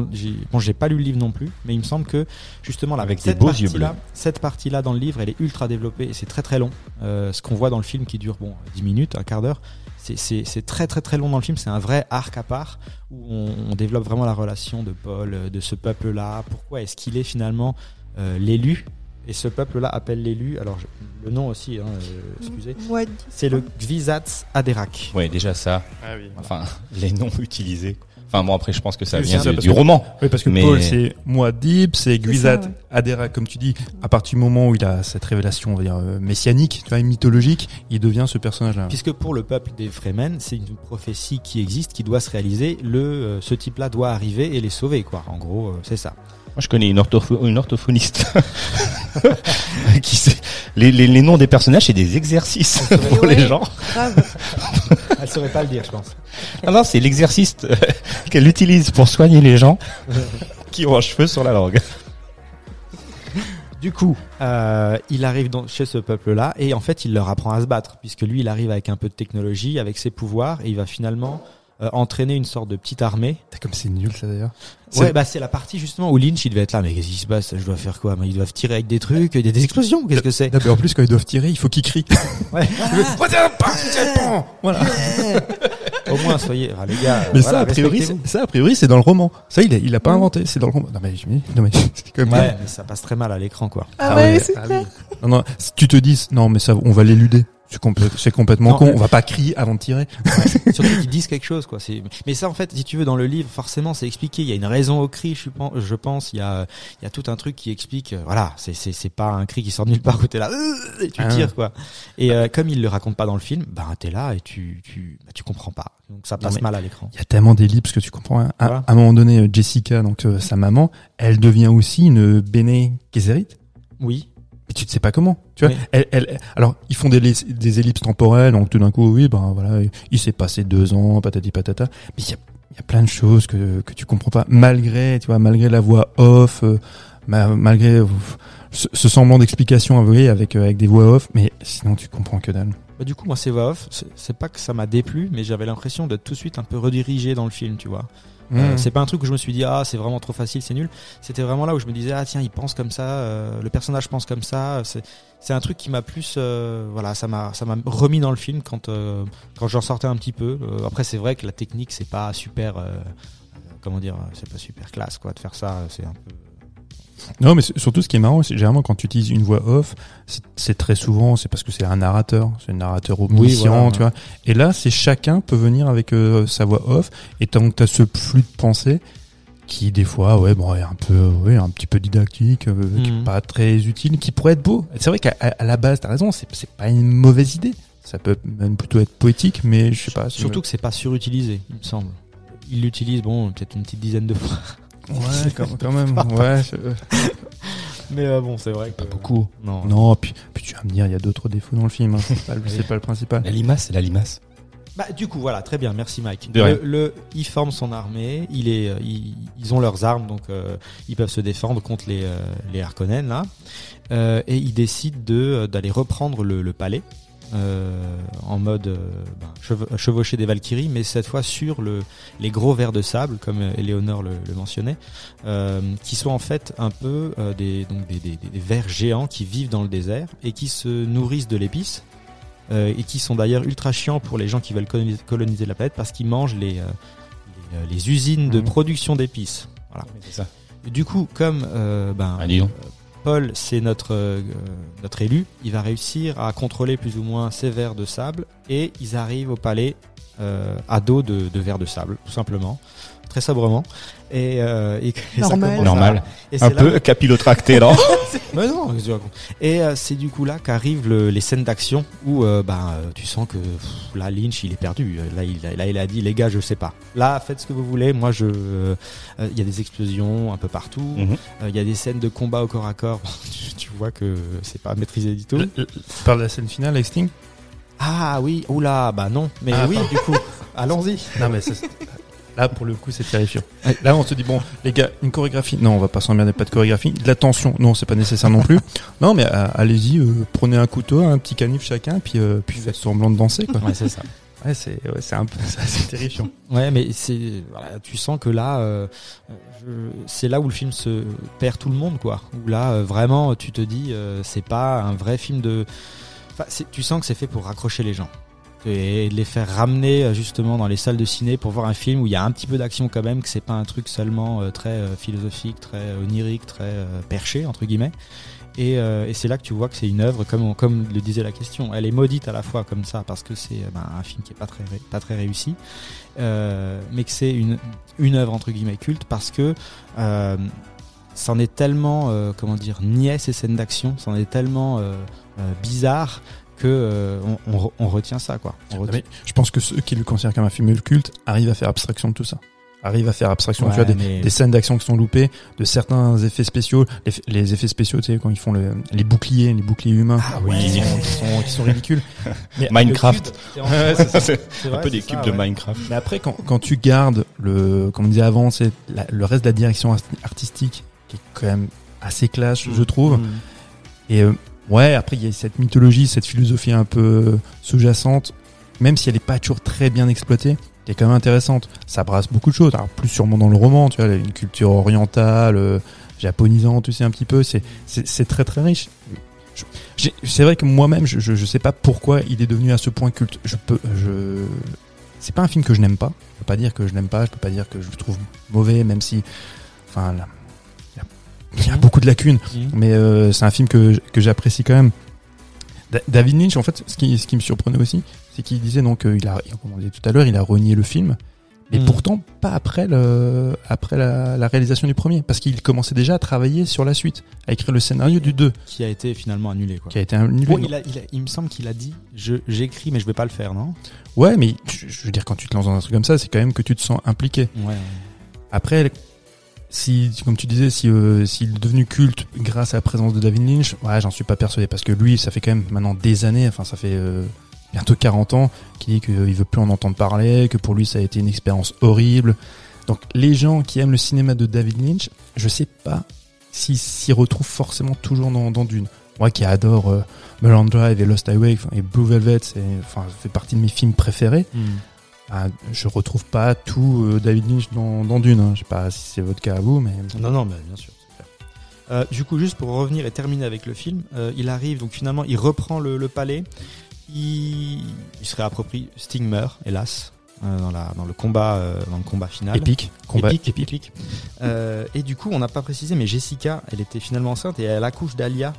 bon, j'ai pas lu le livre non plus, mais il me semble que justement là, Avec cette des beaux yeux partie-là- bleus. cette partie-là dans le livre, elle est ultra développée et c'est très très long. Euh, ce qu'on voit dans le film qui dure bon 10 minutes, un quart d'heure, c'est- très très très long dans le film. C'est un vrai arc à part où on, on développe vraiment la relation de Paul, euh, de ce peuple-là. Pourquoi est-ce qu'il est finalement euh, l'élu? Et ce peuple-là appelle l'élu. Alors je- le nom aussi, hein, euh, excusez. Ouais, C'est le Gvisats Aderak. Ouais, déjà ça. Ah oui. Enfin, *laughs* les noms utilisés. Enfin bon, après, je pense que ça vient ça, du que- roman. Oui, parce que Mais- Paul, c'est Muad'Dib, c'est Guizat, ouais. Adera, comme tu dis. À partir du moment où il a cette révélation, on va dire, euh, messianique, tu vois, mythologique, il devient ce personnage-là. Puisque pour le peuple des Fremen, c'est une prophétie qui existe, qui doit se réaliser. Le, euh, ce type-là doit arriver et les sauver, quoi. En gros, euh, c'est ça. Moi, je connais une, orthopho- une orthophoniste. *laughs* qui sait, les, les, les noms des personnages, c'est des exercices pour Ouais. les gens. grave. Elle saurait pas le dire, je pense. Ah non, c'est l'exercice euh, *laughs* qu'elle utilise pour soigner les gens *laughs* qui ont un cheveu sur la langue. Du coup, euh, il arrive dans, chez ce peuple-là et en fait, il leur apprend à se battre, puisque lui, il arrive avec un peu de technologie, avec ses pouvoirs, et il va finalement euh, entraîner une sorte de petite armée. Comme c'est nul, ça d'ailleurs. Ouais, bah c'est la partie justement où Lynch, il devait être là. Mais qu'est-ce qui se passe? Je dois faire quoi? Mais Ils doivent tirer avec des trucs, il y a des explosions? Qu'est-ce que c'est? Non, mais en plus, quand ils doivent tirer, il faut qu'ils crient. *laughs* Ouais. *laughs* Voilà. Au moins, soyez, ah, les gars. *laughs* Mais voilà, ça, a priori, ça, a priori, c'est dans le roman. Ça, il a, il a pas inventé, c'est dans le roman. Non, mais, je me dis- non, mais c'est quand même. Ouais, mais ça passe très mal à l'écran, quoi. Ah, ouais, c'est ah clair. oui. Non, non, tu te dis, non, mais ça, on va l'éluder. C'est complè- c'est complètement Non, con. On va pas crier avant de tirer. Surtout qu'ils disent quelque chose, quoi. Mais ça, en fait, si tu veux, dans le livre, forcément, c'est expliqué. Il y a une raison au cri, je pense. Il y a, il y a tout un truc qui explique. euh, Voilà, c'est, pas un cri qui sort de nulle part où t'es là euh, et tu Ah. tires, quoi. Et euh, comme il le raconte pas dans le film, bah t'es là et tu, tu, bah, tu comprends pas. Donc ça passe mal à l'écran. Il y a tellement d'ellipses que tu comprends. hein. À, Voilà. à un moment donné, euh, Jessica, donc euh, sa maman, elle devient aussi une Bene Gesserit. Oui. Mais tu ne sais pas comment. Tu vois, Oui. elle, elle, alors ils font des, des ellipses temporelles, donc tout d'un coup, oui, ben voilà, il s'est passé deux ans, patati patata. Mais il y a, y a plein de choses que que tu comprends pas malgré tu vois malgré la voix off euh, ma- malgré euh, ce, ce semblant d'explication avouée avec euh, avec des voix off mais sinon tu comprends que dalle Bah, du coup, moi, ces voix off, c'est pas que ça m'a déplu, mais j'avais l'impression d'être tout de suite un peu redirigé dans le film, tu vois. Euh, Mmh. c'est pas un truc où je me suis dit ah c'est vraiment trop facile c'est nul. C'était vraiment là où je me disais ah tiens il pense comme ça euh, le personnage pense comme ça. C'est un truc qui m'a plus euh, voilà ça m'a remis dans le film quand euh, quand j'en sortais un petit peu. Euh, après c'est vrai que la technique c'est pas super euh, euh, comment dire c'est pas super classe quoi de faire ça. C'est un peu Non, mais surtout ce qui est marrant, c'est généralement quand tu utilises une voix off, c'est- très souvent, c'est parce que c'est un narrateur, c'est un narrateur omniscient, voilà, tu vois. Et là, c'est chacun peut venir avec euh, sa voix off, et donc t'as ce flux de pensée qui des fois, ouais, bon, est un peu, ouais, un petit peu didactique, euh, qui est Mhm. pas très utile, qui pourrait être beau. C'est vrai qu'à la base, t'as raison, c'est c'est pas une mauvaise idée. Ça peut même plutôt être poétique, mais je sais pas. surtout que c'est pas surutilisé il me semble il l'utilise bon peut-être une petite dizaine de fois ouais, quand, quand même, ouais. je- *laughs* mais euh, bon c'est vrai que beaucoup. non Non, puis, puis tu vas me dire, il y a d'autres défauts dans le film. hein. C'est pas, le- pas principal. La limace, c'est la limace. Bah, du coup, voilà, très bien, merci Mike. Le, le- il forme son armée, il est, euh, ils, ont leurs armes, donc euh, ils peuvent se défendre contre les, euh, les Harkonnen, là. Euh, et ils décident de, d'aller reprendre le, le palais. Euh, en mode euh, ben, chevau- chevaucher des Valkyries, mais cette fois sur le, les gros vers de sable, comme euh, Éléonore le, le mentionnait, euh, qui sont en fait un peu euh, des, donc des, des, des- vers géants qui vivent dans le désert et qui se nourrissent de l'épice euh, et qui sont d'ailleurs ultra chiants pour les gens qui veulent coloniser, coloniser la planète parce qu'ils mangent les, euh, les, euh, les usines de Mhm. production d'épices. Voilà. Ça. Du coup, comme euh, ben, Ah. Paul, c'est notre euh, notre élu, il va réussir à contrôler plus ou moins ces vers de sable et ils arrivent au palais euh, à dos de, de vers de sable, tout simplement, très sobrement. Et, euh, et, et ça Normal. à- Normal. et Un peu capillotracté, non *laughs* mais non, Et euh, c'est du coup là qu'arrivent le- les scènes d'action où euh, bah, euh, tu sens que pff, là Lynch il est perdu. Là il, a- là il a dit les gars je sais pas. Là faites ce que vous voulez. Moi je, euh, euh, il y a des explosions un peu partout. Mhm. Euh, Il y a des scènes de combat au corps à corps. *laughs* tu, tu vois que c'est pas maîtrisé du tout. Tu parles de la scène finale Sting Ah oui, oula, bah non. Mais Ah, oui du coup, allons-y. Non, mais ça, là, pour le coup, c'est terrifiant. Là, on se dit, bon, les gars, une chorégraphie. Non, on va pas s'emmerder, pas de chorégraphie. De la tension. Non, c'est pas nécessaire non plus. *laughs* Non, mais euh, allez-y, euh, prenez un couteau, un petit canif chacun, puis, euh, puis faites semblant de danser, quoi. Ouais c'est ça. Ouais, c'est, ouais, c'est un peu, *laughs* ça, c'est terrifiant. Ouais, mais c'est, voilà, tu sens que là, euh, je- c'est là où le film se perd tout le monde, quoi. Où là, euh, vraiment, tu te dis, euh, c'est pas un vrai film de. Enfin, c'est- tu sens que c'est fait pour raccrocher les gens et de les faire ramener euh, justement dans les salles de ciné pour voir un film où il y a un petit peu d'action quand même, que c'est pas un truc seulement euh, très euh, philosophique, très onirique, très perché entre guillemets. Et, c'est là que tu vois que c'est une œuvre, comme, comme le disait la question, elle est maudite à la fois comme ça parce que c'est ben, un film qui est pas très pas très réussi, mais que c'est une une œuvre entre guillemets culte parce que c'en est tellement comment dire niais ces scènes d'action, c'en est tellement bizarre que euh, on, on on retient ça quoi. On retient- Mais je pense que ceux qui le considèrent comme un film culte arrivent à faire abstraction de tout ça. Arrivent à faire abstraction, tu vois, des, mais- des scènes d'action qui sont loupées, de certains effets spéciaux, les, les effets spéciaux, tu sais, quand ils font le- les boucliers, les boucliers humains, Ah qui, oui. sont, qui, sont, qui sont ridicules. *laughs* Mais, Minecraft. C'est- un peu des ça, cubes de ouais. Minecraft. mais après, quand, quand tu gardes le, comme on disait avant, c'est le reste de la direction art- artistique, qui est quand même assez classe, je trouve. Mm. Et euh, ouais, après il y a cette mythologie, cette philosophie un peu sous-jacente, même si elle est pas toujours très bien exploitée, qui est quand même intéressante. Ça brasse beaucoup de choses. Alors plus sûrement dans le roman, tu vois, une culture orientale, euh, japonisante, tu sais un petit peu. C'est très très riche. C'est vrai que moi-même, je, je sais pas pourquoi il est devenu à ce point culte. Je peux, je c'est pas un film que je n'aime pas. Je peux pas dire que je n'aime pas. Je peux pas dire que je le trouve mauvais, même si, enfin, là, il y a- il y a beaucoup de lacunes Mm. mais euh, c'est un film que, que j'apprécie quand même. Da- David Lynch, en fait, ce qui, ce qui me surprenait aussi, c'est qu'il disait donc, euh, il a, comme on disait tout à l'heure, il a renié le film, mais Mm. pourtant pas après le, après la, la réalisation du premier, parce qu'il commençait déjà à travailler sur la suite, à écrire le scénario du 2, qui a été finalement annulé quoi. qui a été annulé. Bon, il, a, il, a- il me semble qu'il a dit j'écris mais je vais pas le faire non? Ouais, mais je, je veux dire, quand tu te lances dans un truc comme ça, c'est quand même que tu te sens impliqué. Ouais. Après, si, comme tu disais, si euh, s'il est devenu culte grâce à la présence de David Lynch, ouais, j'en suis pas persuadé parce que lui, ça fait quand même maintenant des années, enfin ça fait euh, bientôt 40 ans, qui dit qu'il veut plus en entendre parler, que pour lui ça a été une expérience horrible. Donc les gens qui aiment le cinéma de David Lynch, je sais pas s'ils s'y retrouvent forcément toujours dans, dans Dune. Moi qui adore euh, Mulholland Drive et Lost Highway et Blue Velvet, c'est enfin fait partie de mes films préférés. Ah, je retrouve pas tout euh, David Lynch dans, dans Dune. Hein. Je sais pas si c'est votre cas à vous, mais Non, non, mais bien sûr. c'est clair. Euh, du coup, juste pour revenir et terminer avec le film, euh, il arrive, donc finalement, il reprend le, le palais. Il, il se réapproprie. Sting meurt, hélas, dans, la, dans, le combat, dans le combat final. épique. Combat Épique, épique. Et du coup, on n'a pas précisé, mais Jessica, elle était finalement enceinte et elle accouche d'Alia,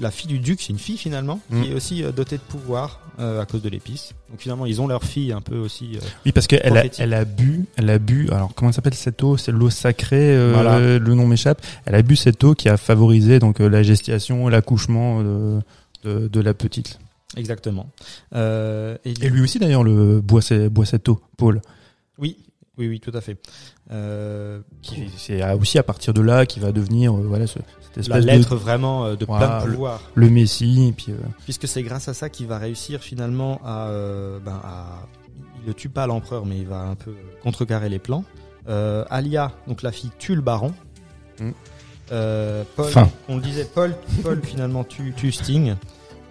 la fille du duc, c'est une fille finalement, Mm. qui est aussi euh, dotée de pouvoir euh, à cause de l'épice. Donc finalement, ils ont leur fille un peu aussi. euh, Oui, parce qu'elle a, elle a bu, elle a bu. Alors comment elle s'appelle cette eau? C'est l'eau sacrée. euh, Voilà. Le nom m'échappe. Elle a bu cette eau qui a favorisé donc euh, la gestation, l'accouchement de, de, de la petite. exactement. Euh, et, Et lui aussi d'ailleurs le boit, boit cette eau, Paul. Oui, oui, oui, tout à fait. Euh, C'est aussi à partir de là qu'il va devenir euh, voilà ce- la lettre de vraiment euh, de Voilà, plein de pouvoir. le Messie. Et puis euh, Puisque c'est grâce à ça qu'il va réussir finalement à, euh, ben, à- il ne tue pas l'empereur, mais il va un peu contrecarrer les plans. Euh, Alia, donc la fille, tue le baron. Mm. Euh, Paul, Fin. on le disait, Paul, Paul finalement tue, tue Sting.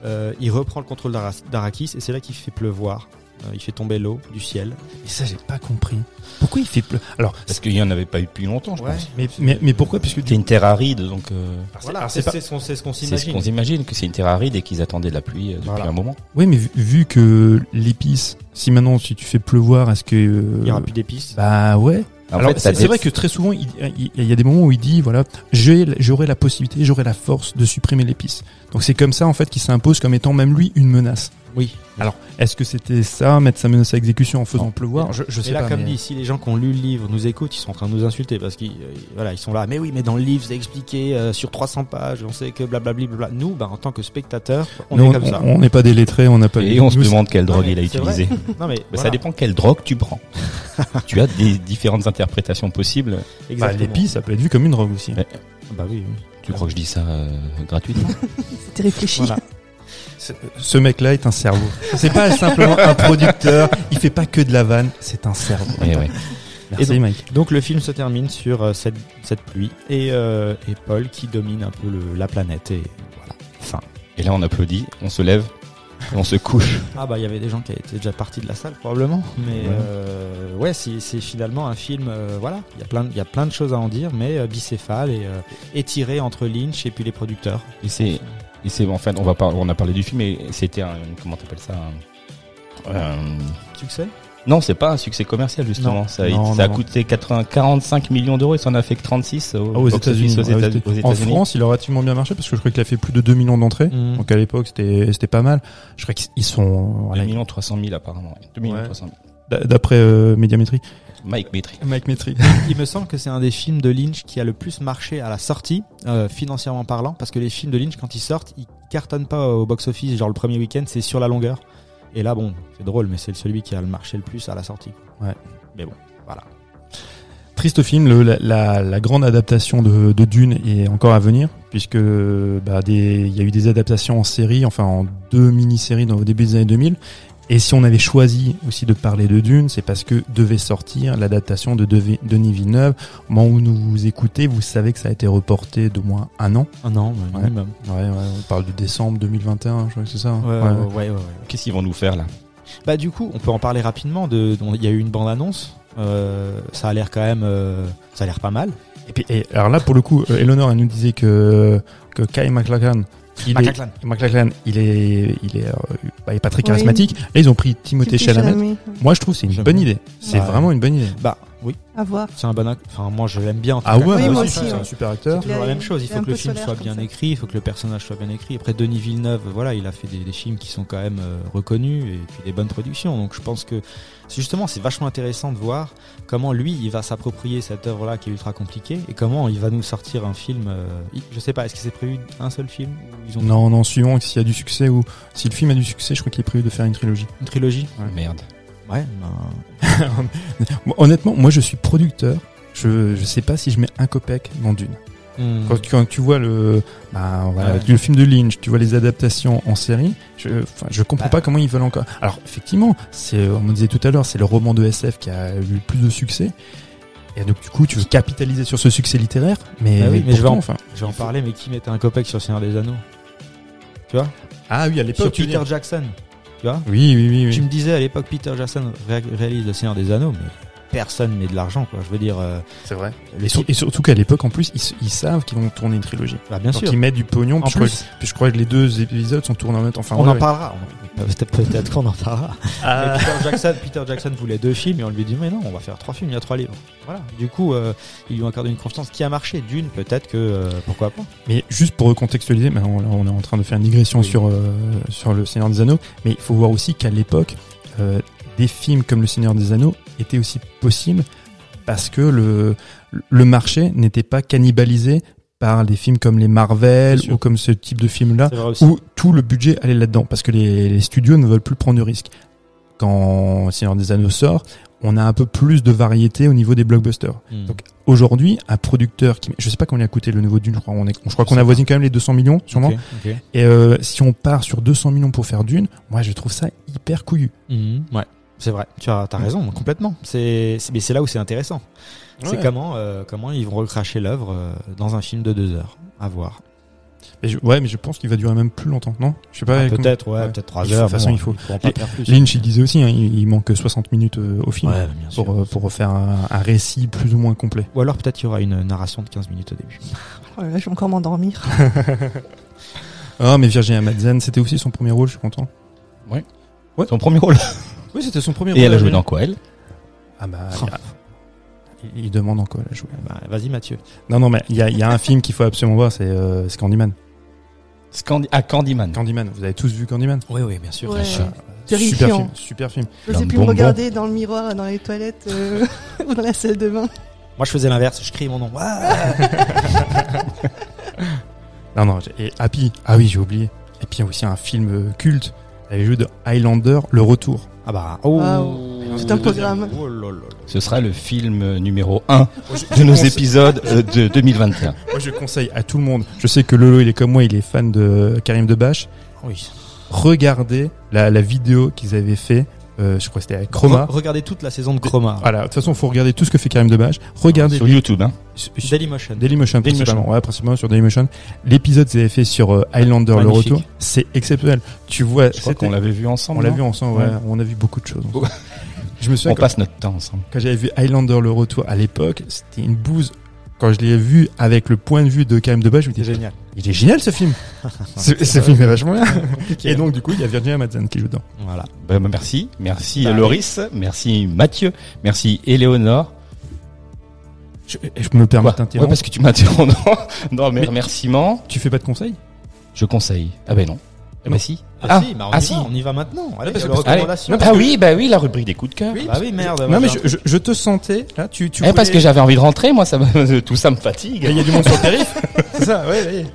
Euh, il reprend le contrôle d'Ara- d'Arrakis et c'est là qu'il fait pleuvoir. Euh, il fait tomber l'eau du ciel. et ça j'ai pas compris. Pourquoi il fait pleu Alors Parce qu'il y en avait pas eu depuis longtemps, je Ouais. pense. mais, mais mais pourquoi? Puisque C'est une terre aride, donc euh, Voilà, c'est pas- ce qu'on qu'on c'est ce s'imagine. qu'on s'imagine que c'est une terre aride et qu'ils attendaient de la pluie euh, depuis Voilà. un moment. Oui, mais vu, vu que l'épice, si maintenant si tu fais pleuvoir, est-ce que euh, Il n'y aura plus d'épices? Bah ouais. En Alors fait, c'est vrai que très souvent il, il- il y a des moments où il dit voilà j'aurai la possibilité, j'aurai la force de supprimer l'épice. Donc c'est comme ça en fait qu'il s'impose comme étant même lui une menace. Oui. Alors est-ce que c'était ça mettre sa menace à exécution en faisant Non. pleuvoir Je, je sais Et là, pas. comme mais- dit, si les gens qui ont lu le livre nous écoutent, ils sont en train de nous insulter parce qu'ils euh, voilà, ils sont là. Mais oui, mais dans le livre, c'est expliqué euh, sur 300 pages. On sait que blablabli. Blabla. Nous, bah, en tant que spectateurs, on Nous, est comme ça. on n'est pas des lettrés, on n'a pas. Et on se demande quelle drogue il a utilisé. *laughs* Non mais voilà, Ça dépend quelle drogue tu prends. *laughs* tu as des différentes interprétations possibles. Bah, exactement. l'épice, ça peut être vu comme une drogue aussi. Bah oui. oui. Tu crois que je dis ça euh, gratuitement *laughs* C'était réfléchi. Voilà. Ce- mec-là est un cerveau. C'est pas simplement un producteur. Il fait pas que de la vanne, c'est un cerveau. Eh ouais. Merci Et Mike. Donc le film se termine sur euh, cette, cette pluie et, euh, et Paul qui domine un peu le- la planète et voilà. Fin. Et là, on applaudit, on se lève, et on se couche. *laughs* Ah bah il y avait des gens qui étaient déjà partis de la salle probablement, mais Ouais. euh, ouais c'est c'est finalement un film euh, voilà il y a plein de- il y a plein de choses à en dire mais euh, bicéphale et euh, étiré entre Lynch et puis les producteurs. Et c'est, et c'est, en fait, on va pas, on a parlé du film, mais c'était un, comment t'appelles ça un- un- Succès? Non, c'est pas un succès commercial justement. Non. Ça, a, Non, ça a non, non. coûté 80, 45 millions d'euros. Il s'en a fait que 36 au, Ah, aux États-Unis. office aux ouais, aux États- États- aux En États-Unis. France, il a relativement bien marché parce que je crois qu'il a fait plus de 2 millions d'entrées. Mm. Donc à l'époque, c'était c'était pas mal. Je crois qu'ils sont 2 voilà, millions 300 000 apparemment. 2 millions Ouais. 300 000. d- d'après euh, Médiamétrie. Mike Metry. Mike Métri. *laughs* Il me semble que c'est un des films de Lynch qui a le plus marché à la sortie, euh, financièrement parlant, parce que les films de Lynch, quand ils sortent, ils cartonnent pas au box-office, genre le premier week-end, c'est sur la longueur. Et là, bon, c'est drôle, mais c'est celui qui a le marché le plus à la sortie. Ouais. Mais bon, voilà. Triste film, le- la, la, la grande adaptation de, de Dune est encore à venir, puisque bah, des- il y a eu des adaptations en série, enfin en deux mini-séries dans- au début des années 2000. Et si on avait choisi aussi de parler de Dune, c'est parce que devait sortir l'adaptation de Denis Villeneuve. Au moment où nous vous écoutez, vous savez que ça a été reporté de moins un an. Un an, Ouais. minimum. Ouais, ouais, on parle de décembre 2021, je crois que c'est ça. hein. Ouais, Ouais, ouais, ouais. ouais, ouais, ouais. Qu'est-ce qu'ils vont nous faire là? Bah du coup, on peut en parler rapidement. De, il y a eu une bande-annonce. Euh, ça a l'air quand même, euh, ça a l'air pas mal. Et puis, et alors là, pour le coup, euh, Eleanor, elle nous disait que, que Kai McLachlan, il est, McLachlan. Il est, il est, euh, bah, il est pas très Oui. charismatique. Là, ils ont pris Timothée Chalamet. Moi, je trouve que c'est une J'aime bonne bien. idée. C'est Bah, vraiment une bonne idée. Bah oui, À voir. c'est un bon acte. Enfin, moi, je l'aime bien. En tout Ah cas. ouais, Oui, moi aussi, c'est ouais. un super acteur. C'est toujours la est- même chose. Il est faut que le film soit bien ça. écrit, il faut que le personnage soit bien écrit. Après, Denis Villeneuve, voilà, il a fait des, des films qui sont quand même euh, reconnus et puis des bonnes productions. Donc, je pense que justement, c'est vachement intéressant de voir comment lui, il va s'approprier cette œuvre-là qui est ultra compliquée et comment il va nous sortir un film. euh, je sais pas, est-ce que c'est prévu un seul film ou ils ont Non, non, suivant s'il y a du succès ou si le film a du succès, je crois qu'il est prévu de faire une trilogie. une trilogie Merde. Ouais. ben, *laughs* Honnêtement, moi, je suis producteur. Je, je sais pas si je mets un copec dans Dune. Hmm. Quand, quand tu vois le, bah, voilà, Ouais. le film de Lynch, tu vois les adaptations en série, je, je comprends Bah. pas comment ils veulent encore. Alors effectivement, c'est, on me disait tout à l'heure, c'est le roman de SF qui a eu le plus de succès. Et donc du coup, tu veux capitaliser sur ce succès littéraire, mais, Bah oui, mais je vais en- enfin. Je vais en parler, mais qui mettait un copec sur Seigneur des Anneaux? Ah oui, à Sur l'époque. tu veux Peter. Jackson. Tu vois? Oui, oui, oui, oui. Tu me disais à l'époque, Peter Jackson ré- réalise le Seigneur des Anneaux, mais personne met de l'argent, quoi. Je veux dire, euh, C'est vrai. les Et, sur- et surtout qu'à l'époque, en plus, ils, savent qu'ils vont tourner une trilogie. Bah, bien donc sûr. ils mettent du pognon. En puis je, crois, plus, puis je crois que les deux épisodes sont tournés en même temps. Enfin, on ouais, en ouais. parlera. On- Peut-être peut-être qu'on en parlera. Ah. Peter, Jackson, Peter Jackson voulait deux films et on lui dit mais non, on va faire trois films, il y a trois livres. Voilà. Du coup, euh, ils lui ont accordé une confiance qui a marché. D'une, peut-être que euh, pourquoi pas. Mais juste pour recontextualiser, maintenant on est en train de faire une digression Oui. sur euh, sur le Seigneur des Anneaux, mais il faut voir aussi qu'à l'époque, euh, des films comme le Seigneur des Anneaux étaient aussi possibles parce que le le marché n'était pas cannibalisé par des films comme les Marvel ou comme ce type de film-là où tout le budget allait là-dedans parce que les, les studios ne veulent plus prendre de risques. Quand Seigneur des Anneaux sort, on a un peu plus de variété au niveau des blockbusters. Hmm. Donc aujourd'hui, un producteur qui, je sais pas combien a coûté le nouveau Dune, je crois, on est, je crois qu'on avoisine quand même les 200 millions, sûrement. Et euh, si on part sur 200 millions pour faire Dune, moi je trouve ça hyper couillu. Mhm, ouais, c'est vrai. Tu as, as raison, complètement. C'est, c'est- mais c'est là où c'est intéressant. C'est Ouais. comment, euh, comment ils vont recracher l'œuvre euh, dans un film de deux heures. À voir. Mais je- ouais, mais je pense qu'il va durer même plus longtemps, non? Je sais pas. Ah, comment- peut-être, ouais, ouais. peut-être trois Il faut- heures. de toute façon, bon, il faut- pourront pas faire plus. Lynch, il disait aussi, hein, il, il manque 60 minutes euh, au film Ouais, sûr. pour pour refaire un, un récit plus ou moins complet. Ou alors peut-être qu'il y aura une narration de 15 minutes au début. *laughs* Oh là là, je vais encore m'endormir. *laughs* Ah, mais Virginia Madsen, c'était aussi son premier rôle, je suis content. Son premier rôle. *laughs* Oui, c'était son premier Et elle a joué dans quoi, elle? Ah bah, a- il, il demande en quoi elle a joué. Bah, vas-y Mathieu. Non, non, mais il y a, il y a un film qu'il faut absolument voir, c'est euh. Scandi ah, Candyman. Candyman, vous avez tous vu Candyman? Oui, oui, bien sûr. Ouais. sûr. Super Terrifiant. film, super film. Je sais plus me regarder dans le miroir, dans les toilettes euh, ou *laughs* dans la salle de bain. Moi, je faisais l'inverse. Je criais mon nom. *laughs* Non, non, et Happy, ah oui, j'ai oublié. Et puis il y a aussi un film euh, culte, avec le jeu de Highlander, Le Retour. ah bah, oh. Waouh. C'est un programme. Oh là là. Ce sera le film numéro 1 de nos épisodes euh, de 2021. Moi, je conseille à tout le monde. Je sais que Lolo, il est comme moi, il est fan de Karim Debache. Oui. Regardez la, la vidéo qu'ils avaient fait. Euh, je crois que c'était avec Chroma. Re- regardez toute la saison de Chroma. Voilà, de toute façon, faut regarder tout ce que fait Karim Debache. Regardez Sur YouTube, hein. sur- Dailymotion. Dailymotion, Dailymotion. principalement. Ouais, principalement sur Dailymotion. L'épisode qu'ils avaient fait sur euh, Highlander, le retour, c'est exceptionnel. Tu vois, Je crois qu'on l'avait vu ensemble. on l'a vu ensemble, ouais. Ouais. On a vu beaucoup de choses. Ouais. Je me souviens On passe notre temps ensemble. quand j'avais vu Highlander, le retour à l'époque, c'était une bouse. Quand je l'ai vu avec le point de vue de Karim Debache, je me disais, génial. Il est génial ce film. ce, ce film est vachement bien. *laughs* Et donc, du coup, il y a Virginia Madsen qui joue dedans. Voilà. Bah, bah, merci. Merci Bah, Loris. Merci Mathieu. Merci Éléonore. Je, je me permets de t'interrompre. Ouais, parce que tu m'interromps dans, dans mes Mais- remerciements. Tu fais pas de conseils? Je conseille. Ah ben non. Ah bah si. Ah, si, bah, on, ah y si. va, on y va maintenant. Allez, parce que- recommandations. Ah oui, bah oui, la rubrique des coups de cœur. Oui, bah oui, merde. Non, mais voilà. je, je, je te sentais, là, tu, tu Eh, parce que j'avais envie de rentrer, moi, ça me- *laughs* tout ça me fatigue. Il y a du monde sur le périph. *laughs* C'est ça, ouais.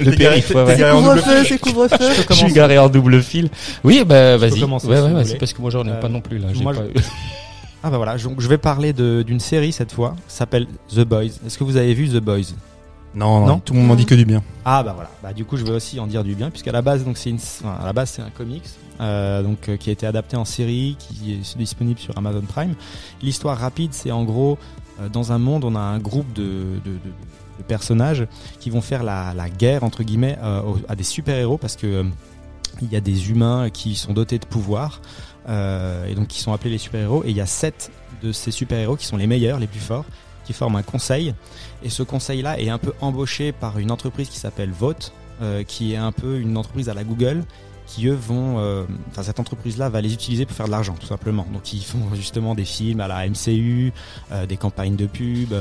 Le périph', ouais, ouais. Couvre-feu, c'est couvre-feu. *laughs* Je suis garé en double fil. Oui, bah vas-y. Ouais, ouais, vas-y, parce que moi j'en ai Euh, pas non plus là. Ah bah voilà, donc je vais parler d'une série cette fois, s'appelle The Boys. Est-ce que vous avez vu The Boys? Non, non, Non. tout le monde m'en dit que du bien. Ah bah voilà, bah du coup je vais aussi en dire du bien puisqu'à la base donc c'est une, enfin, à la base c'est un comics euh, donc euh, qui a été adapté en série, qui est disponible sur Amazon Prime. L'histoire rapide c'est en gros euh, dans un monde on a un groupe de, de, de- de personnages qui vont faire la, la guerre entre guillemets à des super héros parce que il y a des humains qui sont dotés de pouvoirs euh, et donc qui sont appelés les super héros et il y a sept de ces super héros qui sont les meilleurs, les plus forts qui forment un conseil et ce conseil-là est un peu embauché par une entreprise qui s'appelle Vote, euh, qui est un peu une entreprise à la Google, qui eux vont, euh, enfin cette entreprise-là va les utiliser pour faire de l'argent, tout simplement. Donc ils font justement des films à la MCU, euh, des campagnes de pub,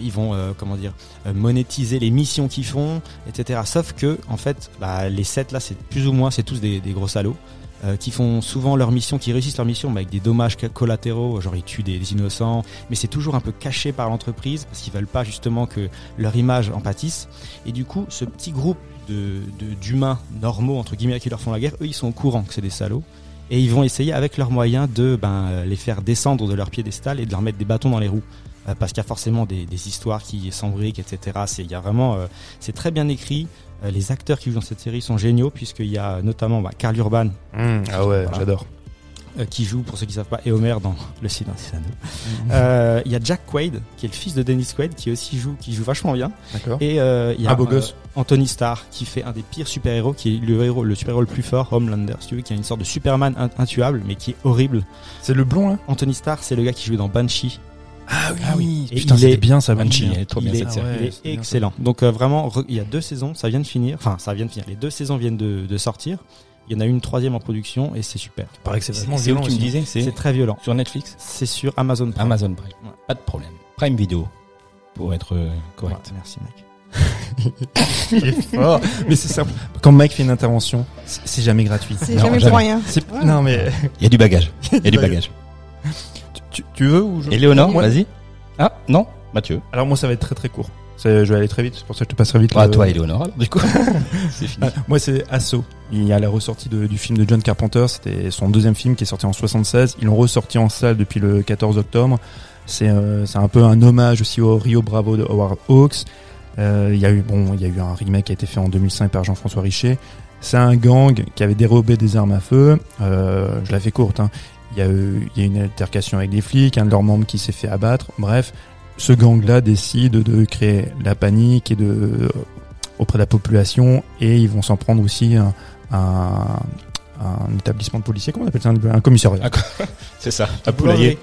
ils vont, comment dire, monétiser les missions qu'ils font, etc. Sauf que, en fait, bah, les sept là, c'est plus ou moins, c'est tous des, des gros salauds. Euh, qui font souvent leur mission, qui réussissent leur mission mais avec des dommages collatéraux, genre ils tuent des, des innocents, mais c'est toujours un peu caché par l'entreprise parce qu'ils veulent pas justement que leur image en pâtisse. Et du coup, ce petit groupe de de- d'humains normaux entre guillemets qui leur font la guerre, eux ils sont au courant que c'est des salauds et ils vont essayer avec leurs moyens de ben, euh, les faire descendre de leur piédestal et de leur mettre des bâtons dans les roues euh, parce qu'il y a forcément des, histoires qui s'embriquent, etc. C'est, c'est très bien écrit. Euh, les acteurs qui jouent dans cette série sont géniaux puisqu'il y a notamment bah, Carl Urban ah ouais, Voilà. j'adore. euh, qui joue, pour ceux qui savent pas, et Homer dans *laughs* Le Silence des Anneaux. Euh, Il y a Jack Quaid qui est le fils de Dennis Quaid qui aussi joue, qui joue vachement bien. D'accord. Et euh, il y a beau gosse. Anthony Starr qui fait un des pires super-héros, qui est le héros, le super-héros le plus fort, Homelander, si tu veux, qui a une sorte de Superman in- intuable, mais qui est horrible. C'est le blond là? Anthony Starr, c'est le gars qui joue dans Banshee. Ah oui. Et Putain, il c'était est- bien ça, Banshee, elle est trop il bien est, cette série. ouais, il est excellent. Donc euh, vraiment, re- il y a deux saisons, ça vient de finir. Enfin, ça vient de finir. Les deux saisons viennent de, de sortir. Il y en a une troisième en production et c'est super. Paraît que c'est vraiment c'est où violent tu me disais C'est très violent. sur Netflix C'est sur Amazon. Prime. Amazon Prime. Ouais. Pas de problème. Prime Video, pour être euh, correct. Merci mec. *laughs* Il est fort. Mais c'est simple. Quand Mike fait une intervention, c'est jamais gratuit. C'est jamais jamais. pour rien. Ouais. Non mais Il y a du bagage. *laughs* Il y a du bagage. Tu, tu veux ou je... Éléonore, Ouais. vas-y. Ah, non Mathieu. Alors moi ça va être très très court. Je vais aller très vite, c'est pour ça que je te passerai vite. Ah, le- toi, Éléonore, alors, du coup. *laughs* c'est fini. Ah, moi c'est Asso. Il y a la ressortie de- du film de John Carpenter, c'était son deuxième film qui est sorti en 76. Ils l'ont ressorti en salle depuis le 14 octobre. C'est euh, c'est un peu un hommage aussi au Rio Bravo de Howard Hawks. Euh, Il y a eu bon, il y a eu un remake qui a été fait en 2005 par Jean-François Richer. C'est un gang qui avait dérobé des armes à feu. Euh, je la fais courte. Hein. Il y a eu il y a une altercation avec des flics, un de leurs membres qui s'est fait abattre. Bref, ce gang-là décide de créer la panique et de euh, auprès de la population et ils vont s'en prendre aussi à un, un établissement de policiers, comment on appelle ça, un, un commissariat. *laughs* C'est ça. À Poulailler.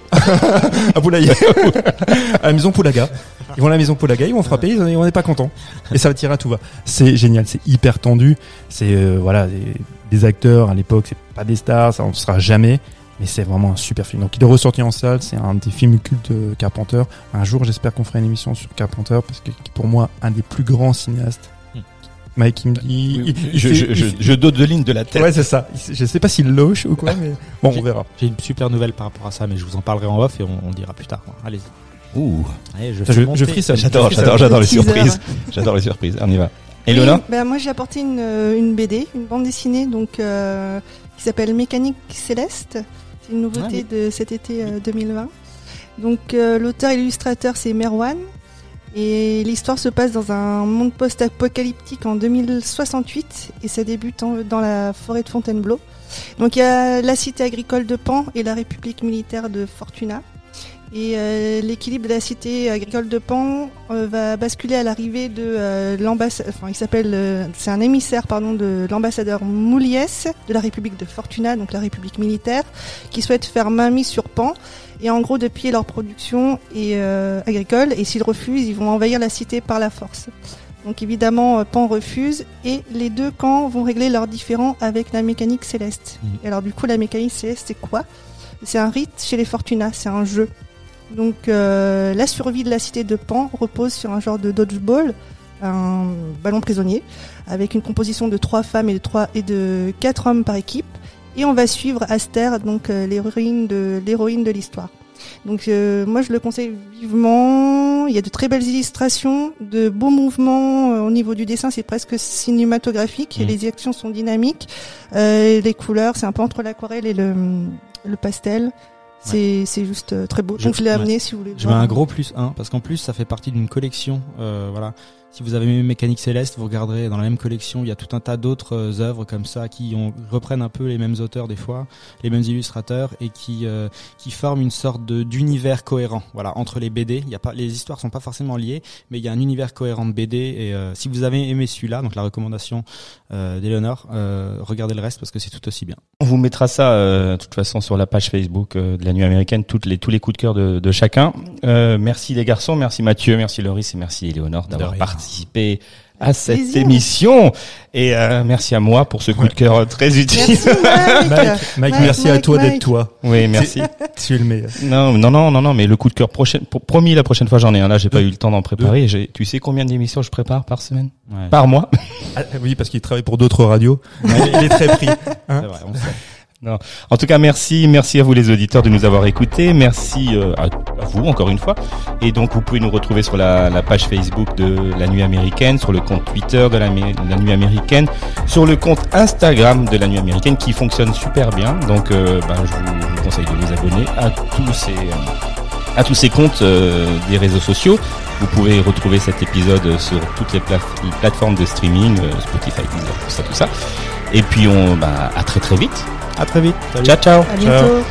à *laughs* Poulailler. *laughs* à la maison Poulaga. Ils vont à la maison Poulaga, ils vont frapper, ils- on n'est pas content. Et ça va tirer à tout va. C'est génial, c'est hyper tendu. C'est euh, voilà des, des acteurs à l'époque, c'est pas des stars, ça ne sera jamais. Mais c'est vraiment un super film. Donc il est ressorti en salle, c'est un des films cultes de Carpenter. Un jour, j'espère qu'on fera une émission sur Carpenter parce que pour moi, un des plus grands cinéastes. Hmm. Mike, il me dit. il Je, fait- je, il je, fait- je dote de ligne de la tête. Ouais, c'est ça. Je sais pas s'il loche ou quoi, mais bon, on verra. J'ai une super nouvelle par rapport à ça, mais je vous en parlerai en off et on, dira plus tard. Allez-y. Ouh. Allez, je, Je, je frissonne. J'adore, j'adore, j'adore les Teaser. surprises. J'adore les surprises. On y va. Elona Oui, bah, moi j'ai apporté une, euh, une BD, une bande dessinée donc euh, qui s'appelle Mécanique Céleste. C'est une nouveauté de cet été euh, 2020. Donc euh, l'auteur et l'illustrateur c'est Merwan et l'histoire se passe dans un monde post-apocalyptique en 2068 et ça débute en- dans la forêt de Fontainebleau. Donc il y a la cité agricole de Pan et la République militaire de Fortuna. Et euh, l'équilibre de la cité agricole de Pan euh, va basculer à l'arrivée de euh, l'ambassadeur, enfin il s'appelle, euh, c'est un émissaire pardon de l'ambassadeur Mouliès de la République de Fortuna, donc la République militaire, qui souhaite faire mainmise sur Pan et en gros de piller leur production et euh, agricole. Et s'ils refusent, ils vont envahir la cité par la force. Donc évidemment, euh, Pan refuse et les deux camps vont régler leurs différends avec la mécanique céleste. Mhm. Et alors du coup, la mécanique céleste, c'est quoi? C'est un rite chez les Fortuna, c'est un jeu. Donc euh, la survie de la cité de Pan repose sur un genre de dodgeball, un ballon prisonnier, avec une composition de trois femmes et de trois et de quatre hommes par équipe. Et on va suivre Aster, donc euh, l'héroïne de l'héroïne de l'histoire. Donc euh, moi je le conseille vivement. Il y a de très belles illustrations, de beaux mouvements euh, au niveau du dessin, c'est presque cinématographique. Et Mhm. les actions sont dynamiques. Euh, les couleurs, c'est un peu entre l'aquarelle et le, le pastel. C'est c'est juste euh, très beau. Je- Donc je l'ai ouais. amené si vous voulez. Je mets un gros plus 1 parce qu'en plus ça fait partie d'une collection. Euh, voilà. Si vous avez aimé Mécanique Céleste, vous regarderez dans la même collection, il y a tout un tas d'autres euh, œuvres comme ça qui ont, reprennent un peu les mêmes auteurs des fois, les mêmes illustrateurs et qui euh, qui forment une sorte de d'univers cohérent. Voilà, entre les BD, il y a pas les histoires sont pas forcément liées, mais il y a un univers cohérent de BD et euh, si vous avez aimé celui-là, donc la recommandation euh, d'Eleonore, euh, regardez le reste parce que c'est tout aussi bien. On vous mettra ça, euh, de toute façon, sur la page Facebook euh, de la Nuit américaine, toutes les, tous les coups de cœur de, de chacun. Euh, merci les garçons, merci Mathieu, merci Loris et merci Éléonore d'avoir rien. Participé à cette Plaisir. émission. Et euh, merci à moi pour ce coup de cœur très utile. Merci *laughs* Mike. Mike, Mike, Mike, merci à toi d'être toi. Oui, merci. *laughs* Tu es le meilleur. non, non, non, non, non, mais le coup de cœur prochain, pour- promis la prochaine fois j'en ai un. Là, j'ai pas eu le temps d'en préparer. J'ai- Tu sais combien d'émissions je prépare par semaine, Ouais. par mois Ah, oui, parce qu'il travaille pour d'autres radios. il, est, il est très pris. C'est vrai, on sait. En tout cas, merci, merci à vous les auditeurs de nous avoir écoutés. Merci euh, à, vous encore une fois. Et donc, vous pouvez nous retrouver sur la, la page Facebook de la Nuit américaine, sur le compte Twitter de la, Nuit américaine, sur le compte Instagram de la Nuit américaine qui fonctionne super bien. Donc, euh, ben, je, vous, je vous conseille de vous abonner à tous ces, euh, à tous ces comptes euh, des réseaux sociaux. Vous pouvez retrouver cet épisode sur toutes les, plate- les plateformes de streaming, euh, Spotify, tout ça, tout ça. Et puis on, bah, à très très vite. À très vite. Salut. Ciao ciao. À bientôt.